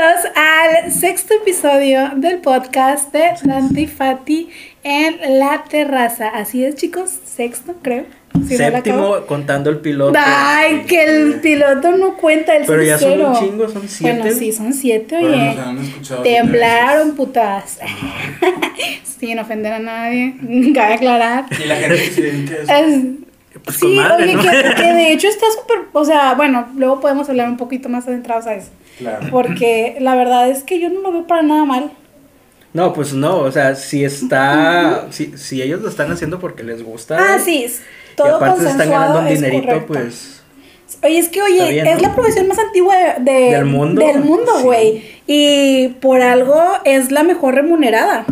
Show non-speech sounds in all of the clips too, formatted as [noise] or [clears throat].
Bienvenidos al sexto episodio del podcast de Dante y Fati en la terraza. Así es, chicos, sexto, creo. Si no. Séptimo, contando el piloto. Ay, que el piloto no cuenta el Pero ya son un chingo, son siete. Bueno, sí, son siete, Pero oye. nos han escuchado Temblaron, putas. [laughs] Sin ofender a nadie, [laughs] cabe aclarar. Y la gente que se dedica a eso. Es- Pues sí, madre, oye, ¿no? que, que de [laughs] hecho está súper, o sea, bueno, luego podemos hablar un poquito más adentrados a eso. Claro. Porque la verdad es que yo no lo veo para nada mal. No, pues no, o sea, si está, si, si ellos lo están haciendo porque les gusta. Ah, sí, es Y todo aparte se están ganando un dinerito, correcto. pues. Oye, es que, oye, bien, es ¿no? la profesión más antigua de, de- ¿Del mundo? Del mundo, Sí. güey. Y por algo es la mejor remunerada.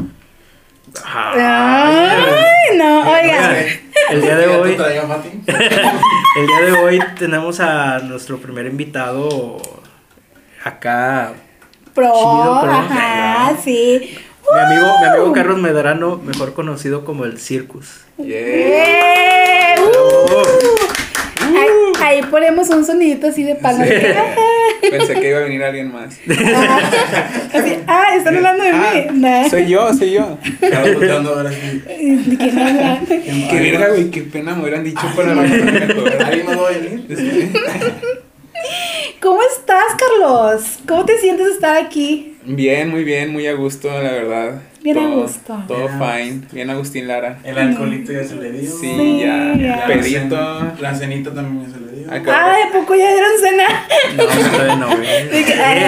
Ay, no, oigan. El día de ¿Ya te hoy, [laughs] el día de hoy tenemos a nuestro primer invitado acá. Pro, Chido, pro. ajá, sí. Mi amigo, mi amigo. Carlos Medrano, mejor conocido como el Circus. ¡Uh! Ahí, ahí ponemos un sonidito así de palma. [laughs] Pensé que iba a venir alguien más. [laughs] Así, ah, están hablando de Ah, mí. Nah. Soy yo, soy yo. Estaba ahora. Qué verga, güey, qué pena me hubieran dicho para la [laughs] ¿Alguien más va a venir? ¿Cómo estás, Carlos? ¿Cómo te sientes de estar aquí? Bien, muy bien, muy a gusto, la verdad. Bien a Todo- gusto. Todo Bien a fine. Bien Agustín Lara. El alcoholito ya se le dio. Sí, Sí, ya. ya. La Pedito. La cenita también ya se le dio. Acá. Ay, ¿a poco ya dieron cena? No, todavía no, güey.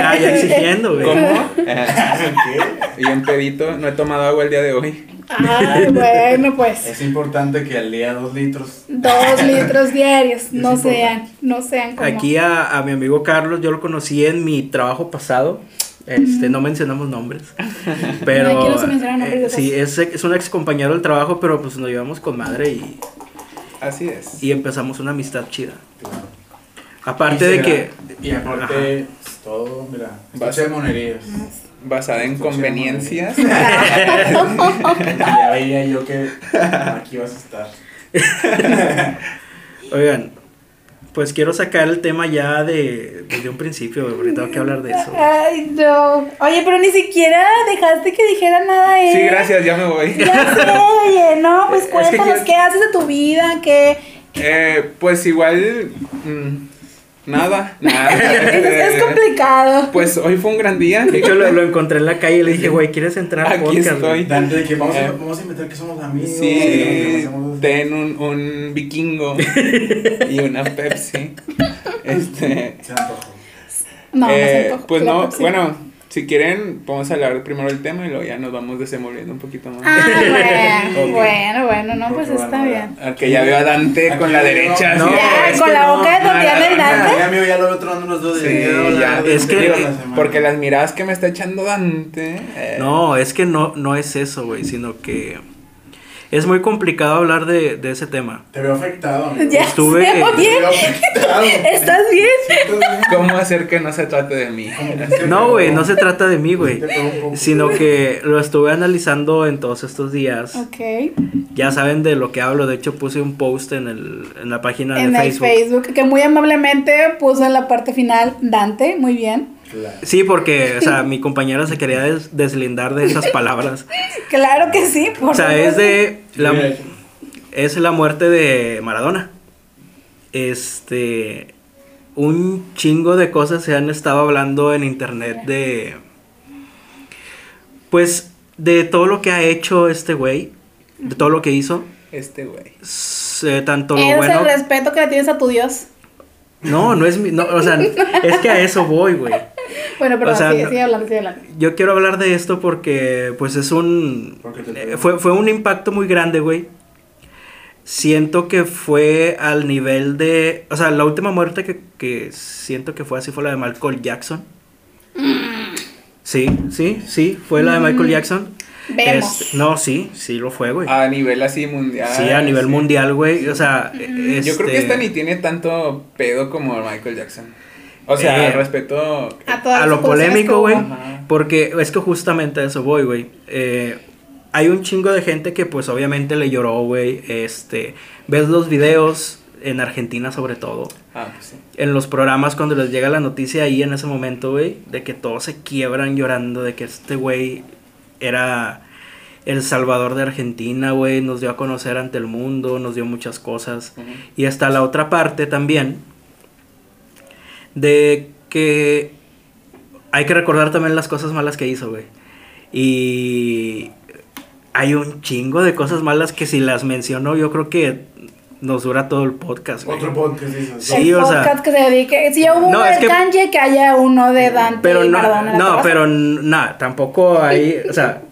ah, ya exigiendo, güey. ¿Cómo? [laughs] ¿Qué? y un pedito. No he tomado agua el día de hoy. Ay, [laughs] bueno, pues. Es importante que al día dos litros. Dos [laughs] litros diarios. No importante. sean, no sean como. Aquí a, a mi amigo Carlos, yo lo conocí en mi trabajo pasado. Este, no mencionamos nombres. [laughs] Pero. Aquí no se nombres de eh, sí, es, es un ex compañero del trabajo, pero pues nos llevamos con madre y, Así es. y empezamos una amistad chida. Claro. Aparte de que. Y aparte, pues, todo, mira. Base de monerías. Basada en conveniencias. [laughs] Ya veía yo que aquí vas a estar. [laughs] Oigan, pues quiero sacar el tema ya de, desde un principio, porque tengo que hablar de eso. Ay, no. Oye, pero ni siquiera dejaste que dijera nada él. Sí, gracias, ya me voy. Ya sé, oye, no, pues Es que cuéntanos qué haces de tu vida, qué. Eh, pues igual. mm, nada, nada. [laughs] Es, es complicado. Pues hoy fue un gran día. De hecho, lo, lo encontré en la calle y le dije, güey, ¿quieres entrar al Aquí podcast? estoy. güey?" Dante, de que vamos, a, Eh. vamos a inventar que somos amigos. que Sí, conocemos. ten un, un vikingo y una Pepsi. [laughs] Este, No, Se antojó. no se eh, antoja. pues La no, bueno, si quieren, vamos a hablar primero del tema y luego ya nos vamos desenvolviendo un poquito más. Ah, [laughs] bueno, bueno, bueno, no, pues Porque, está bueno, bien. Aunque ya veo a Dante Aquí con la no, derecha. no. Ya, con que la no, boca de Tatiana el Dante. Ya lo veo tronando los dos de Sí, ya hablar ya, de- es de que- la porque las miradas que me está echando Dante. eh, No, es que no, no es eso, güey, sino que es muy complicado hablar de, de ese tema. Te veo afectado, amigo. Ya Estuve- sé, Te oye, veo afectado. ¿estás bien? ¿Estás bien? ¿Cómo hacer que no se trate de mí? No, güey, no se trata de mí, güey. Sino que lo estuve analizando en todos estos días. Ok. Ya saben de lo que hablo. De hecho, puse un post en, el, en la página En de el Facebook. Facebook, que muy amablemente puso en la parte final Dante, muy bien. Claro. Sí, porque, o sea, mi compañera se quería des- deslindar de esas palabras. [laughs] Claro que sí, por O sea, es de la, es la muerte de Maradona. Este, un chingo de cosas se han estado hablando en internet de, pues, de todo lo que ha hecho este güey, de todo lo que hizo, Este güey. s- tanto lo Es bueno. el respeto que le tienes a tu Dios. No, no es mi, no, o sea, [laughs] es que a eso voy, güey. Bueno, pero O sea, sigue, no- sigue hablando, sigue hablando. Yo quiero hablar de esto porque, pues, es un, te eh, fue, fue un impacto muy grande, güey. Siento que fue al nivel de. O sea, la última muerte que, que siento que fue así fue la de Michael Jackson. Sí, sí, sí, fue la de Michael Jackson. Vemos. Este, no, sí, sí lo fue, güey. A nivel así mundial. sí, a nivel sí. mundial, güey. O sea, Yo creo que este, esta ni tiene tanto pedo como Michael Jackson. O sea, Eh, respeto. A, lo polémico, güey. Porque es que justamente a eso voy, güey. Eh, hay un chingo de gente que pues obviamente le lloró, güey. Este, ves los videos, en Argentina sobre todo. Ah, pues sí. En los programas cuando les llega la noticia ahí en ese momento, güey, de que todos se quiebran llorando, de que este güey era el salvador de Argentina, güey, nos dio a conocer ante el mundo, nos dio muchas cosas. Y está la otra parte también de que hay que recordar también las cosas malas que hizo, güey. Y hay un chingo de cosas malas que si las menciono yo creo que nos dura todo el podcast, güey. Otro podcast, dices. Sí, el o sea- podcast que se dedique. Si ya hubo No, uno de que- Kanye, que haya uno de Dante Pero y no, Maradona. la no, pero nada, tampoco hay, o sea,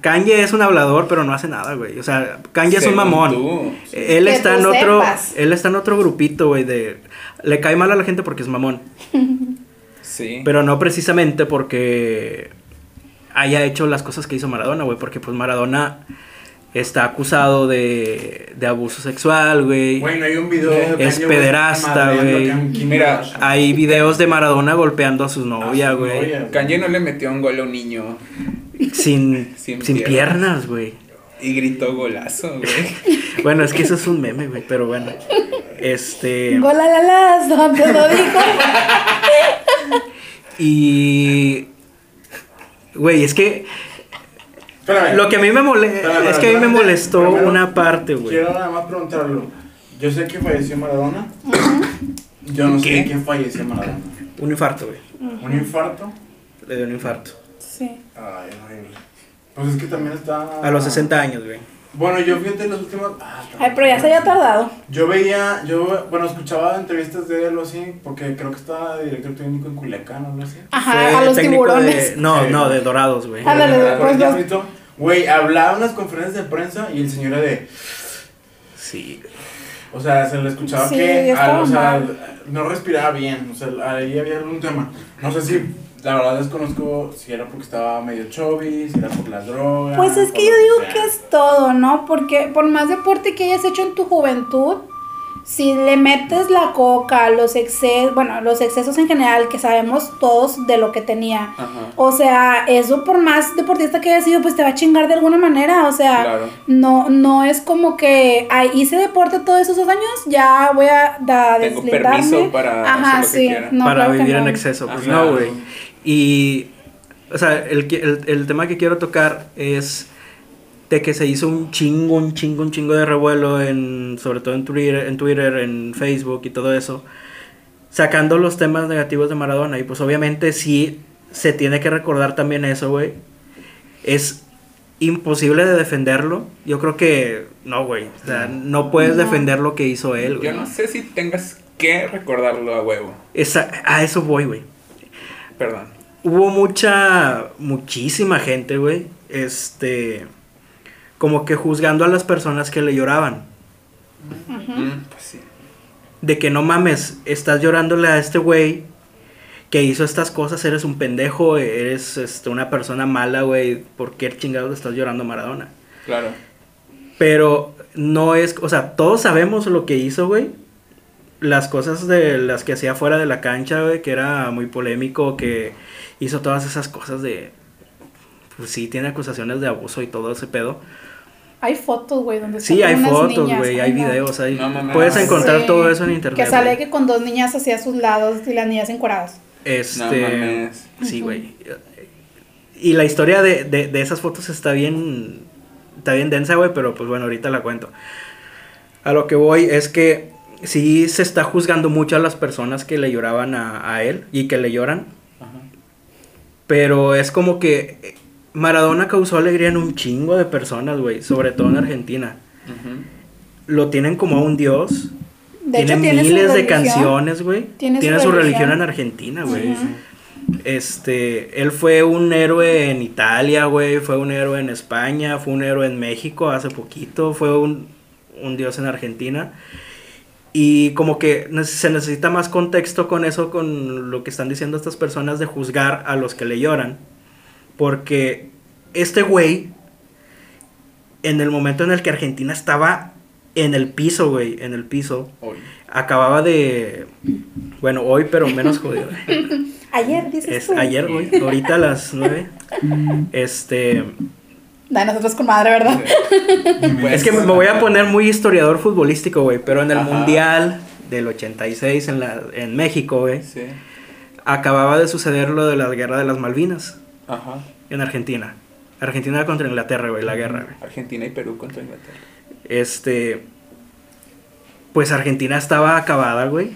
Kanye es un hablador, pero no hace nada, güey. O sea, Kanye es un mamón. tú. Él Que está tú en otro, sepas. él está en otro grupito, güey, de le cae mal a la gente porque es mamón, [laughs] Sí. pero no precisamente porque haya hecho las cosas que hizo Maradona, güey, porque pues Maradona está acusado de, de abuso sexual, güey. Güey, no hay un video de Es pederasta, güey. Mira. Hay videos de Maradona golpeando a su novia, güey. Kanye no le metió un gol a un niño Sin, [laughs] Sin sin piernas. güey. y gritó golazo, güey. [laughs] Bueno, es que eso es un meme, güey, pero bueno. Este. Gola la las, Dante lo dijo. [laughs] Y. Güey, es que. Espérame. Lo que a mí me molesta. Es que a mí me molestó primero, una parte, güey. Quiero nada más preguntarlo. Yo sé que falleció Maradona. Yo no sé qué falleció Maradona. Un infarto, güey. ¿Un infarto? Le dio un infarto. Sí. Ay, horrible. Pues es que también está. A los 60 años, güey. Bueno, yo fíjate los últimos. Ah, Ay, pero ya se había tardado. Yo veía, yo, bueno, escuchaba entrevistas de él o así, porque creo que estaba director técnico en Culiacán o algo así. Ajá, Fue a los técnico tiburones. de- No, Sí. no, de dorados, güey. Ándale, Por pues, los-. Güey, hablaba en unas conferencias de prensa y el señor era de. Sí. O sea, se le escuchaba Sí, que. ah, o sea, mal. no respiraba bien. O sea, ahí había algún tema. No sé si. La verdad desconozco si era porque estaba medio chubby, si era por las drogas. Pues es que yo digo sea. que es todo, ¿no? Porque por más deporte que hayas hecho en tu juventud, si le metes la coca, los excesos, bueno, los excesos en general, que sabemos todos de lo que tenía. Ajá. O sea, eso por más deportista que haya sido, pues te va a chingar de alguna manera. O sea, Claro. no, no es como que ay, hice deporte todos esos dos años, ya voy a da, Tengo deslindarme. permiso para Ajá, hacer lo que sí. quiera. No, para claro vivir en exceso. Pues Ajá. no, güey. Y. O sea, el, que- el, el tema que quiero tocar es de que se hizo un chingo, un chingo, un chingo de revuelo en, sobre todo en Twitter, en Twitter, en Facebook y todo eso, sacando los temas negativos de Maradona. Y pues obviamente sí se tiene que recordar también eso, güey. Es imposible de defenderlo. Yo creo que no, güey. O sea, no puedes No. defender lo que hizo él, güey. Yo no sé si tengas que recordarlo a huevo. Esa- a eso voy, güey. Perdón. Hubo mucha, muchísima gente, güey, este, como que juzgando a las personas que le lloraban. Mm, pues sí. De que no mames, estás llorándole a este güey que hizo estas cosas, eres un pendejo, eres este, una persona mala, güey, ¿por qué chingados le estás llorando a Maradona? Claro. Pero no es, o sea, todos sabemos lo que hizo, güey. Las cosas de las que hacía fuera de la cancha, güey, que era muy polémico, que hizo todas esas cosas de... Pues sí, tiene acusaciones de abuso y todo ese pedo. Hay fotos, güey, donde Sí, hay unas fotos, güey, ay, hay no. videos, hay... No mames. puedes encontrar Sí, todo eso en internet. Que sale que con dos niñas hacia sus lados y las niñas encueradas. Este... No mames. Sí, güey. Y la historia de, de, de esas fotos está bien. Está bien densa, güey, pero pues bueno, ahorita la cuento. A lo que voy es que sí se está juzgando mucho a las personas que le lloraban a, a él y que le lloran. Ajá. Pero es como que Maradona causó alegría en un chingo de personas, güey, sobre todo en Argentina. Lo tienen como a un dios. De tiene hecho, tiene su miles de religión. canciones, güey. Tiene Tiene, su su religión. religión en Argentina, güey. Este, él fue un héroe en Italia, güey, fue un héroe en España, fue un héroe en México hace poquito, fue un, un dios en Argentina. Y como que se necesita más contexto con eso, con lo que están diciendo estas personas de juzgar a los que le lloran. Porque este güey, en el momento en el que Argentina estaba en el piso, güey, en el piso, Hoy. acababa de... Bueno, hoy, pero menos [laughs] jodido. Ayer, dices Es tú. ayer, güey, ahorita a las 9. Este Da nosotros con madre, ¿verdad? [laughs] Es que me voy a poner muy historiador futbolístico, güey, pero en el Ajá. Mundial del 86 en, la, en México, güey, Sí. acababa de suceder lo de la guerra de las Malvinas Ajá. en Argentina. Argentina contra Inglaterra, güey, la guerra, güey. Argentina y Perú contra Inglaterra. Este. Pues Argentina estaba acabada, güey.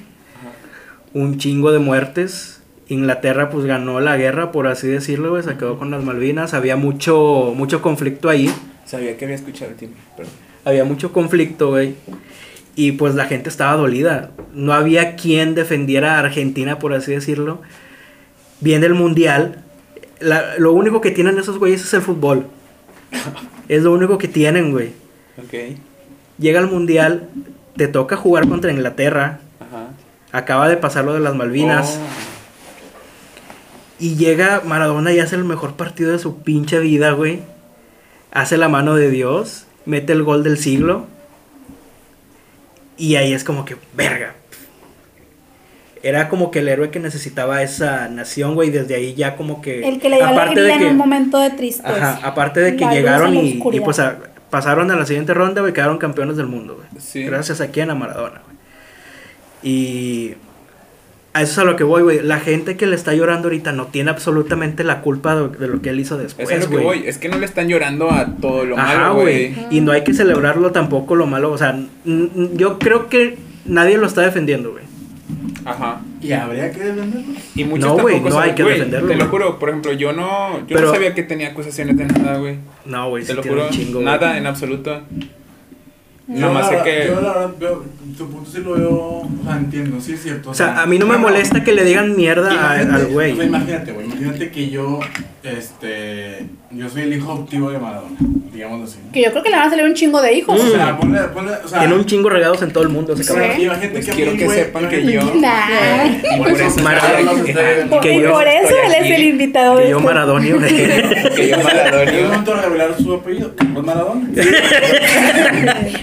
Un chingo de muertes. Inglaterra, pues ganó la guerra, por así decirlo, güey. Se quedó con las Malvinas. Había mucho, mucho conflicto ahí. Sabía que había escuchado el timbre, perdón. Había mucho conflicto, güey. Y pues la gente estaba dolida. No había quien defendiera a Argentina, por así decirlo. Viene el mundial. La- lo único que tienen esos güeyes es el fútbol. es lo único que tienen, güey. Llega el mundial, te toca jugar contra Inglaterra, Ajá. acaba de pasar lo de las Malvinas, Oh, y llega Maradona y hace el mejor partido de su pinche vida, güey. Hace la mano de Dios, mete el gol del siglo, y ahí es como que, verga. Era como que el héroe que necesitaba esa nación, güey, desde ahí ya como que... El que le dio aparte alegría de que- en un momento de tristeza. Ajá, aparte de que La llegaron la y, y, pues a- pasaron a la siguiente ronda, güey, quedaron campeones del mundo, güey. Sí. Gracias a quién, a Maradona, güey. Y a eso es a lo que voy, güey. La gente que le está llorando ahorita no tiene absolutamente la culpa de, de lo que él hizo después, Eso es lo que güey. voy. Es que no le están llorando a todo lo Ajá, malo, güey. güey. Y no hay que celebrarlo tampoco lo malo. O sea, yo creo que nadie lo está defendiendo, güey. Ajá. ¿Y habría que defenderlo? Y muchos No, güey, no saben, hay que güey, defenderlo, Te lo juro, por ejemplo, yo no, yo Pero- no sabía que tenía acusaciones de nada, güey. No, güey, Te sí lo juro, chingo, nada en absoluto. Yo Nada más la sé que Yo la verdad veo, tu punto sí lo veo, o sea, entiendo, sí es cierto. O sea, a mí no me molesta que le digan mierda al güey. O sea, imagínate, güey, imagínate que yo, este, yo soy el hijo adoptivo de Maradona, digamos así. Que yo creo que le van a salir un chingo de hijos. O sea, ponle, ponle, o sea, Tiene un chingo regados en todo el mundo Sí. cabrón. imagínate Pues que quiero mí, que güey, sepan que yo- Nah. Y Por eso Maradona- que y yo por eso él es el invitado de Que yo este- Maradonio, [laughs] que yo Yo Maradona. momento de revelar su apellido, Carlos Maradona.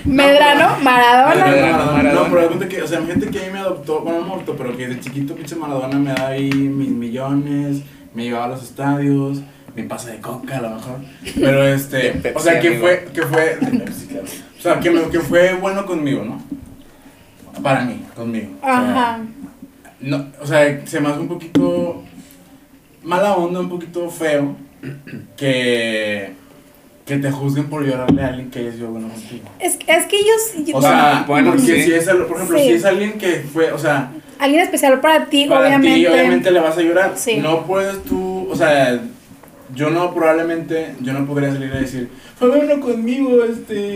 Medrano, Maradona. Maradona. Maradona. No, pero cuenta que, o sea, gente que a mí me adoptó, bueno, no me adoptó, pero que de chiquito pinche Maradona me da ahí mis millones, me llevaba a los estadios, mi pasa de coca a lo mejor. Pero De este, Pepsi, o sea, que amigo. fue, que fue, de Pepsi, claro. O sea, que, me- que fue bueno conmigo, ¿no? Para mí, conmigo. O sea, Ajá. no, o sea, se me hace un poquito mala onda, un poquito feo que, que te juzguen por llorarle a alguien que haya sido bueno contigo. Es, es que ellos. O sea, bueno, porque sí. si es, por ejemplo, Sí. si es alguien que fue, o sea, alguien especial para ti, para obviamente. ti obviamente le vas a llorar. Sí. No puedes tú, o sea, yo no probablemente, yo no podría salir a decir, fue bueno conmigo, este,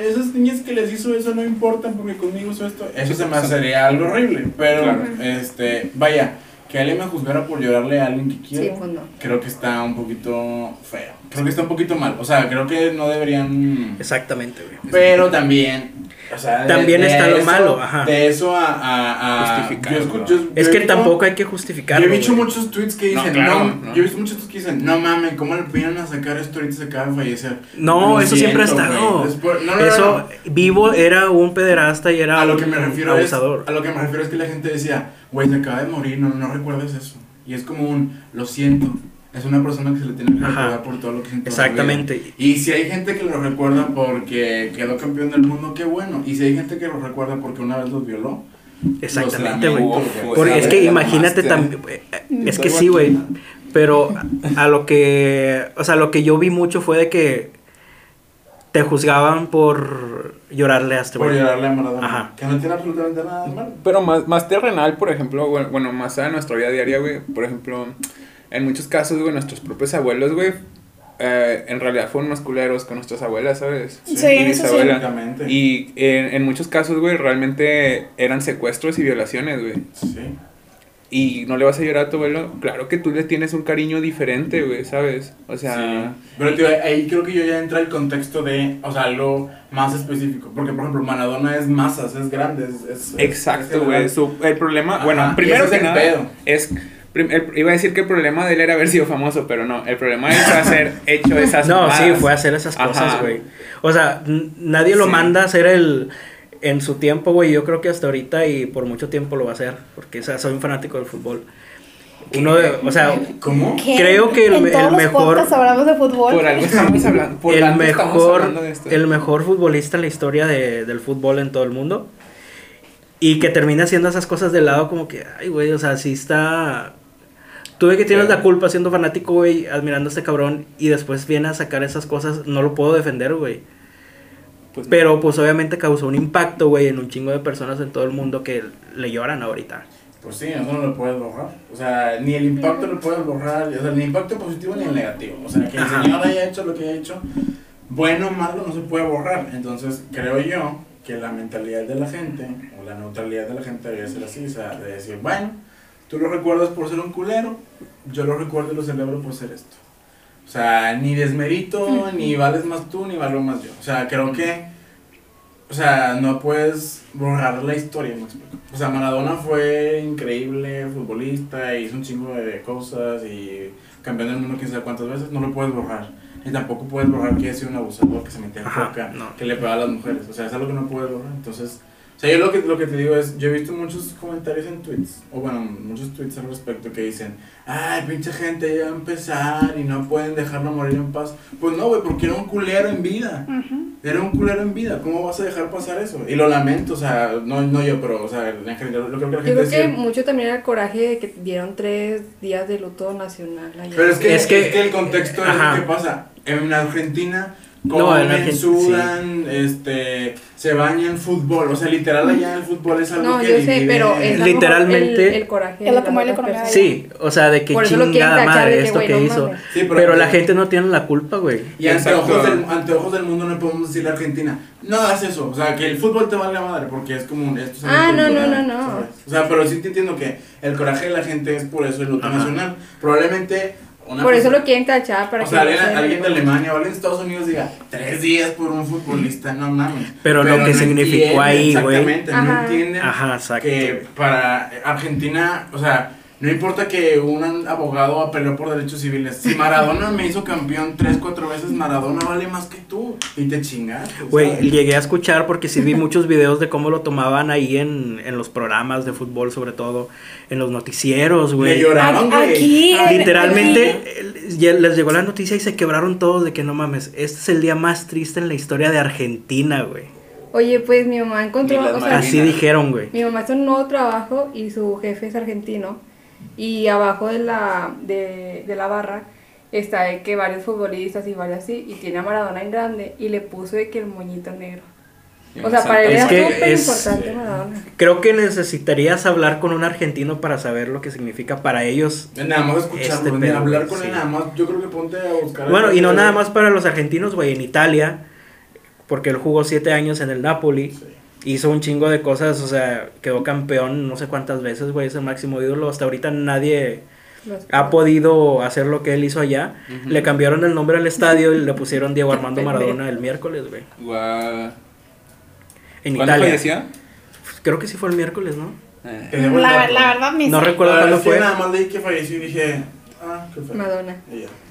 esas niñas que les hizo eso no importan porque conmigo hizo esto. Eso se me hacería algo horrible, pero, Claro. este, vaya, que alguien me juzgara por llorarle a alguien que quiero. Sí, pues no. Creo que está un poquito feo. Creo que está un poquito mal. O sea, creo que no deberían. Exactamente, güey. Pero también. O sea, de- También de está lo eso- malo, ajá. De eso a. a, a Justificarlo. yo escucho- yo Es que visto- tampoco hay que Yo justificarlo. he visto muchos tweets que No, dicen. claro, no, no. Yo he visto muchos tweets que dicen. No mames, ¿cómo le pidieron a sacar esto ahorita se acaba de fallecer? No, Lo eso siempre ha siento, estado. Después- no, no, no, Eso, no. vivo era un pederasta y era A lo un que me refiero es. abusador. A lo que me refiero es que la gente decía, güey, se acaba de morir, no, no recuerdes eso. Y es como un, lo siento. Es una persona que se le tiene que Ajá. recordar por todo lo que la Exactamente. Y si hay gente que lo recuerda porque quedó campeón del mundo, qué bueno. Y si hay gente que lo recuerda porque una vez los violó, Exactamente, güey. Porque es que imagínate también. Es que sí, güey. Pero a lo que. O sea, lo que yo vi mucho fue de que. Te juzgaban por llorarle a este Por llorarle a Maradona. Ajá. Que no tiene absolutamente nada de malo. Pero más, más terrenal, por ejemplo, bueno, bueno, más a nuestra vida diaria, güey. Por ejemplo, en muchos casos, güey, nuestros propios abuelos, güey, eh, en realidad fueron unos culeros con nuestras abuelas, ¿sabes? Sí, y eso sí. bisabuela. Exactamente. Y en, en muchos casos, güey, realmente eran secuestros y violaciones, güey. Sí. Y no le vas a llorar a tu abuelo. Claro que tú le tienes un cariño diferente, güey, ¿sabes? O sea, Sí. Pero tío, ahí creo que yo ya entra el contexto de, o sea, algo más específico. Porque, por ejemplo, Maradona es masas, es grande, es... Exacto, güey. El problema, Ajá, bueno, y primero que es el nada, pedo. es. El- iba a decir que el problema de él era haber sido famoso, pero no. El problema es hacer [laughs] hecho esas No, sí, fue hacer esas cosas, güey. O sea, nadie lo Sí. manda a hacer el. En su tiempo, güey, yo creo que hasta ahorita y por mucho tiempo lo va a hacer. Porque o sea, soy un fanático del fútbol. Uno de, o sea, ¿Cómo? ¿Qué? Creo que el- en el todos los mejor- hablamos de fútbol. Por algo estamos hablando. Por el algo estamos mejor, hablando de esto. el mejor futbolista en la historia de- del fútbol en todo el mundo. Y que termina haciendo esas cosas de lado como que, ay, güey, o sea, sí está... Tuve que tienes la culpa siendo fanático, güey, admirando a este cabrón y después viene a sacar esas cosas, no lo puedo defender, güey. Pues, Pero pues obviamente causó un impacto, güey, en un chingo de personas en todo el mundo que le lloran ahorita. Pues sí, eso no lo puedes borrar. O sea, ni el impacto lo puedes borrar. O sea, ni el impacto positivo ni el negativo. O sea, que el Ajá. señor haya hecho lo que haya hecho, bueno o malo, no se puede borrar. Entonces, creo yo que la mentalidad de la gente, o la neutralidad de la gente debe ser así. O sea, de decir, bueno, tú lo recuerdas por ser un culero, yo lo recuerdo y lo celebro por ser esto. O sea, ni desmerito, ni vales más tú, ni valgo más yo. O sea, creo que, o sea, no puedes borrar la historia, me explico. O sea, Maradona fue increíble futbolista, hizo un chingo de cosas y campeón del mundo quién sabe cuántas veces, no lo puedes borrar. Y tampoco puedes borrar que es un abusador que se metía en coca, no. que le pegaba a las mujeres. O sea, es algo que no puedes borrar. Entonces, o sea, yo lo que, lo que te digo es, yo he visto muchos comentarios en tweets, o bueno, muchos tweets al respecto que dicen, ay, pinche gente, ya va a empezar y no pueden dejarlo morir en paz. Pues no, güey, porque era un culero en vida. Era un culero en vida, ¿cómo vas a dejar pasar eso? Y lo lamento, o sea, no, no yo, pero, o sea, en general, lo creo que la Yo gente creo que mucho también era el coraje de que dieron tres días de luto nacional allá. Pero es que, Es es que- que, el contexto es Ajá. lo que pasa. En Argentina comen, en Argen- sudan, este, se bañan fútbol. O sea, literal allá el fútbol es algo No, que yo sé, divide- pero es lo mejor Literalmente- el, el coraje. Es lo. Sí, o sea, de que chingada madre que, esto que no hizo. mames. Sí, Pero la gente no tiene la culpa, güey. Y ante ojos, del, ante ojos del mundo no podemos decirle a Argentina, no hagas eso. O sea, que el fútbol te vale la madre porque es como un. Esto es Ah, algo no, cultural, no, no, no. ¿sabes? O sea, pero sí te entiendo que el coraje de la gente es por eso el luto nacional. Probablemente. Una Por eso lo quieren tachar para O que sea, alguien, de Alemania o alguien de Estados Unidos diga tres días por un futbolista, no mames. Pero lo que significó ahí, güey. Exactamente, no Ajá. entienden Ajá, exacto. que para Argentina, o sea, no importa que un abogado apeló por derechos civiles. Si Maradona me hizo campeón tres, cuatro veces, Maradona vale más que tú. Y te chingaste. Güey, llegué a escuchar porque sí vi muchos videos de cómo lo tomaban ahí en, en los programas de fútbol, sobre todo en los noticieros, Le güey. lloraron, güey. Aquí, en- Literalmente aquí. eh, les llegó la noticia y se quebraron todos de que no mames, este es el día más triste en la historia de Argentina, güey. Oye, pues mi mamá encontró, o sea. Así dijeron, güey. mi mamá en un nuevo trabajo y su jefe es argentino y abajo de la de, de la barra está de que varios futbolistas y varios así y tiene a Maradona en grande y le puso de que el moñito negro. O sea, para él Es era súper es- importante. Maradona. Creo que necesitarías hablar con un argentino para saber lo que significa para ellos. Nada más escucharlo, Este hablar con sí. él, nada más. Yo creo que ponte a buscar. Bueno, y no nada más para los argentinos, güey, en Italia, porque él jugó siete años en el Napoli. Sí. Hizo un chingo de cosas, o sea, quedó campeón no sé cuántas veces, güey, es el máximo ídolo. Hasta ahorita nadie ha podido hacer lo que él hizo allá. Le cambiaron el nombre al estadio y le pusieron Diego [laughs] Armando. Maradona el miércoles, güey. Guau. En ¿Cuándo Italia. falleció? Creo que sí fue el miércoles, ¿no? Eh. La, la verdad, ni No sé. recuerdo cuándo fue. nada más leí que falleció y dije, ah, qué feo. Madonna.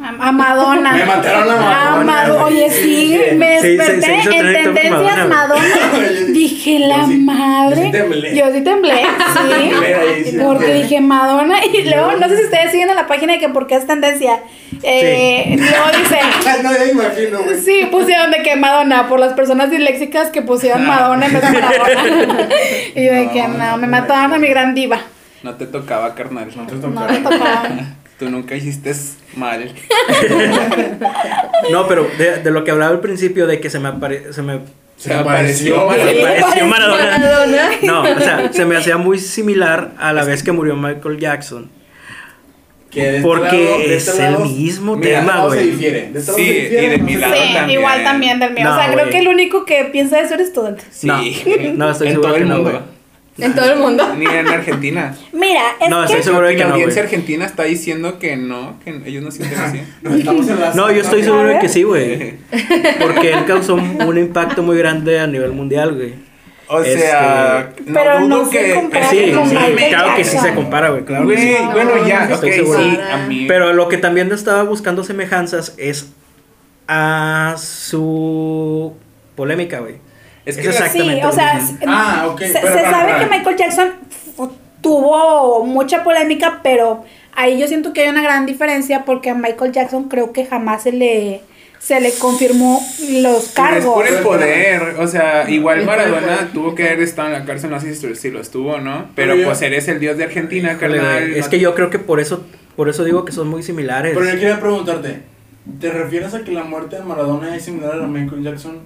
A, a Madonna. Me mataron a A Madonna. Oye, sí, me sí, desperté en tendencias Madonna, Madonna. [laughs] Dije, la Yo sí- madre. yo sí temblé. Yo sí temblé, [laughs] sí. temblé ahí, sí porque dije Madonna. Y luego, no sé si ustedes siguen a la página de que por qué es tendencia. Eh, Luego dice. [laughs] Ay, no, ya imagino, güey. Sí, pusieron de que Madonna, por las personas disléxicas que pusieron Madonna en vez de Maradona. y yo de que no, me mataron a mi gran diva. No te tocaba, carnal. No te No tocaba. me tocaba. Tú nunca hiciste mal. [laughs] No, pero de, de lo que hablaba al principio de que se me apare- se me Se apareció. Se güey. pareció Maradona. Maradona. No, o sea, se me hacía muy similar a la vez que murió Michael Jackson. Que de este Porque lado- de es este el lado- mismo mira, tema, güey. este Sí, se difiere, y de mi lado Sí, también. igual también del mío. No, o sea, creo que el único que piensa eso eres tú. Sí. No, no, estoy en seguro todo que el no, güey. En todo el mundo. Ni en Argentina. Mira, es No, que. estoy seguro de que la no, audiencia argentina está diciendo que no, que ellos no sienten así. [laughs] No, No, yo estoy seguro de que sí, güey. [laughs] Porque él causó un un impacto muy grande a nivel mundial, güey. O Este, sea, Pero no no dudo se que. compara Sí, con sí, Michael claro que sí Jackson. se compara, güey, claro que Güey, sí. bueno, ya, No, estoy seguro. sí, a mí. Pero lo que también estaba buscando semejanzas es a su polémica, güey. Es Es que exactamente Sí, o sea, Ah, ok, Se, pero se para- sabe para- que Michael Jackson tuvo mucha polémica, pero ahí yo siento que hay una gran diferencia porque a Michael Jackson creo que jamás se le se le confirmó los Es cargos. por el poder, o sea, igual Es Maradona tuvo que haber estado en la cárcel, no sé si, lo estuvo, ¿no? Pero pues eres el dios de Argentina, carnal. es que yo creo que por eso, por eso digo que son muy similares. Pero yo quería preguntarte, ¿te refieres a que la muerte de Maradona es similar a la de Michael Jackson?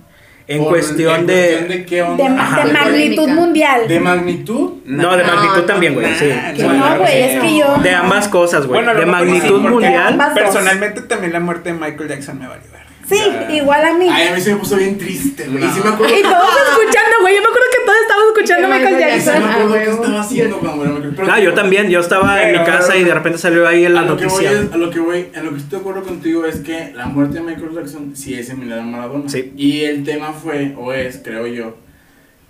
En cuestión en de- cuestión de qué de, onda? Ajá. de magnitud Polémica. mundial. ¿De magnitud? No, de No, magnitud no, también, güey, sí. No, güey, es que yo- De ambas cosas, güey. Bueno, de magnitud mundial. Personalmente también la muerte de Michael Jackson me valió ver. Sí, igual a mí. Ay, a mí se me puso bien triste, güey. Y sí me No. acuerdo Y todos escuchando, güey. Yo me acuerdo que todos estábamos escuchando a Michael y sí me Jackson. Jackson. acuerdo Ah, qué estaba haciendo Pero Ah, yo también. Yo estaba en mi Pero- casa y de repente salió ahí en la a lo que voy noticia. es- a lo que voy, en lo que estoy de acuerdo contigo es que la muerte de Michael Jackson sí es similar a Maradona. Sí. Y el tema fue, o es, creo yo,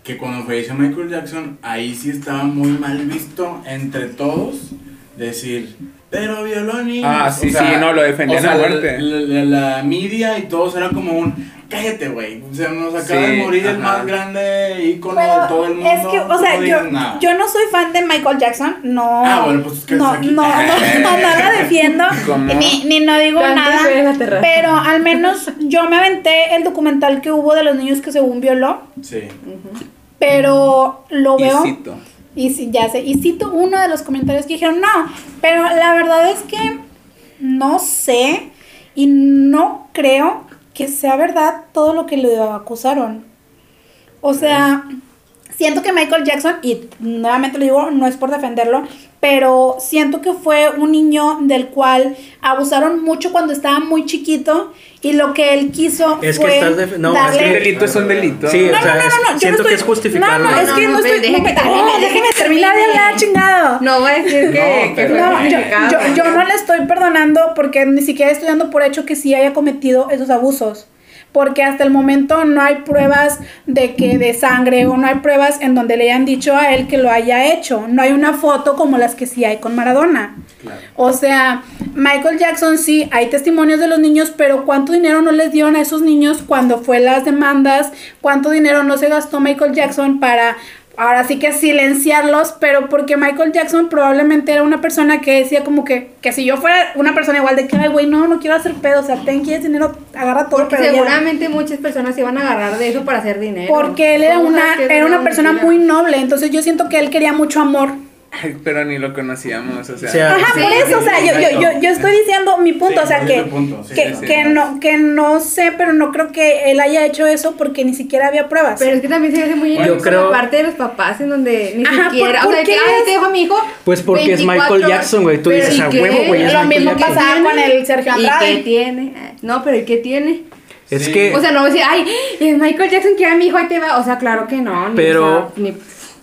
que cuando falleció Michael Jackson, ahí sí estaba muy mal visto entre todos decir, pero violó a niños". Ah, sí, sí, no, lo defendían o sea, a muerte. La, la- la media y todos era como un, cállate, güey. O sea, nos acaba Sí, de morir el más grande ícono de todo el mundo. es que, o sea, no yo, yo no soy fan de Michael Jackson, no. Ah, bueno, pues, ¿qué no, haces aquí? no, no, [laughs] no, no la defiendo, [laughs] ni, ni no digo Tanto nada. Pero al menos yo me aventé el documental que hubo de los niños que según violó, Sí. pero lo Y veo. cito. Y sí, ya sé, y cito uno de los comentarios que dijeron, no, pero la verdad es que no sé y no creo que sea verdad todo lo que le acusaron. O sea, siento que Michael Jackson, y nuevamente lo digo, no es por defenderlo, pero siento que fue un niño del cual abusaron mucho cuando estaba muy chiquito y lo que él quiso Es que fue estás def- no, es darle... que- Un delito es un delito. Sí, o No, sea, no, no, es- no, yo no siento que estoy- es justificarlo. No, no, es No, que no, no, estoy. deje no, que termine, déjeme que terminar de hablar, chingado. No voy a decir que, No, que No, yo, yo, yo no le estoy perdonando porque ni siquiera estoy dando por hecho que sí haya cometido esos abusos. Porque hasta el momento no hay pruebas de que de sangre o no hay pruebas en donde le hayan dicho a él que lo haya hecho. No hay una foto como las que sí hay con Maradona. Claro. O sea, Michael Jackson sí, hay testimonios de los niños, pero ¿cuánto dinero no les dieron a esos niños cuando fue las demandas? ¿Cuánto dinero no se gastó Michael Jackson para ahora sí que silenciarlos? Pero porque Michael Jackson probablemente era una persona que decía como que, que si yo fuera una persona igual de que, ay, güey, no, no quiero hacer pedo, o sea, ten, quieres dinero, agarra todo, Porque pero ya". seguramente muchas personas se iban a agarrar de eso para hacer dinero. Porque él era ¿Cómo una, era una persona mentira? muy noble, entonces yo siento que él quería mucho amor. Pero ni lo conocíamos, o sea. Ajá, Sí, por eso, o sea, yo, yo, yo, yo estoy diciendo mi punto, Sí, o sea, que, punto, que, sí, que sí. no, que no sé, pero no creo que él haya hecho eso porque ni siquiera había pruebas. Pero es que también se hace muy Yo injusto creo- de parte de los papás en donde ni Ajá, siquiera, ¿por- o sea, por que ay, te dejo a mi hijo. Pues porque es 24 Michael Jackson, güey. Tú dices, ¿y a qué? huevo, güey. Es Lo Michael mismo pasaba con el Sergio ¿Y Andrade. qué tiene? No, pero ¿y qué tiene? Es Sí. que. O sea, no voy a decir, ay, Michael Jackson quiere a mi hijo, ahí te va. O sea, claro que no. Ni, Pero- o sea, ni...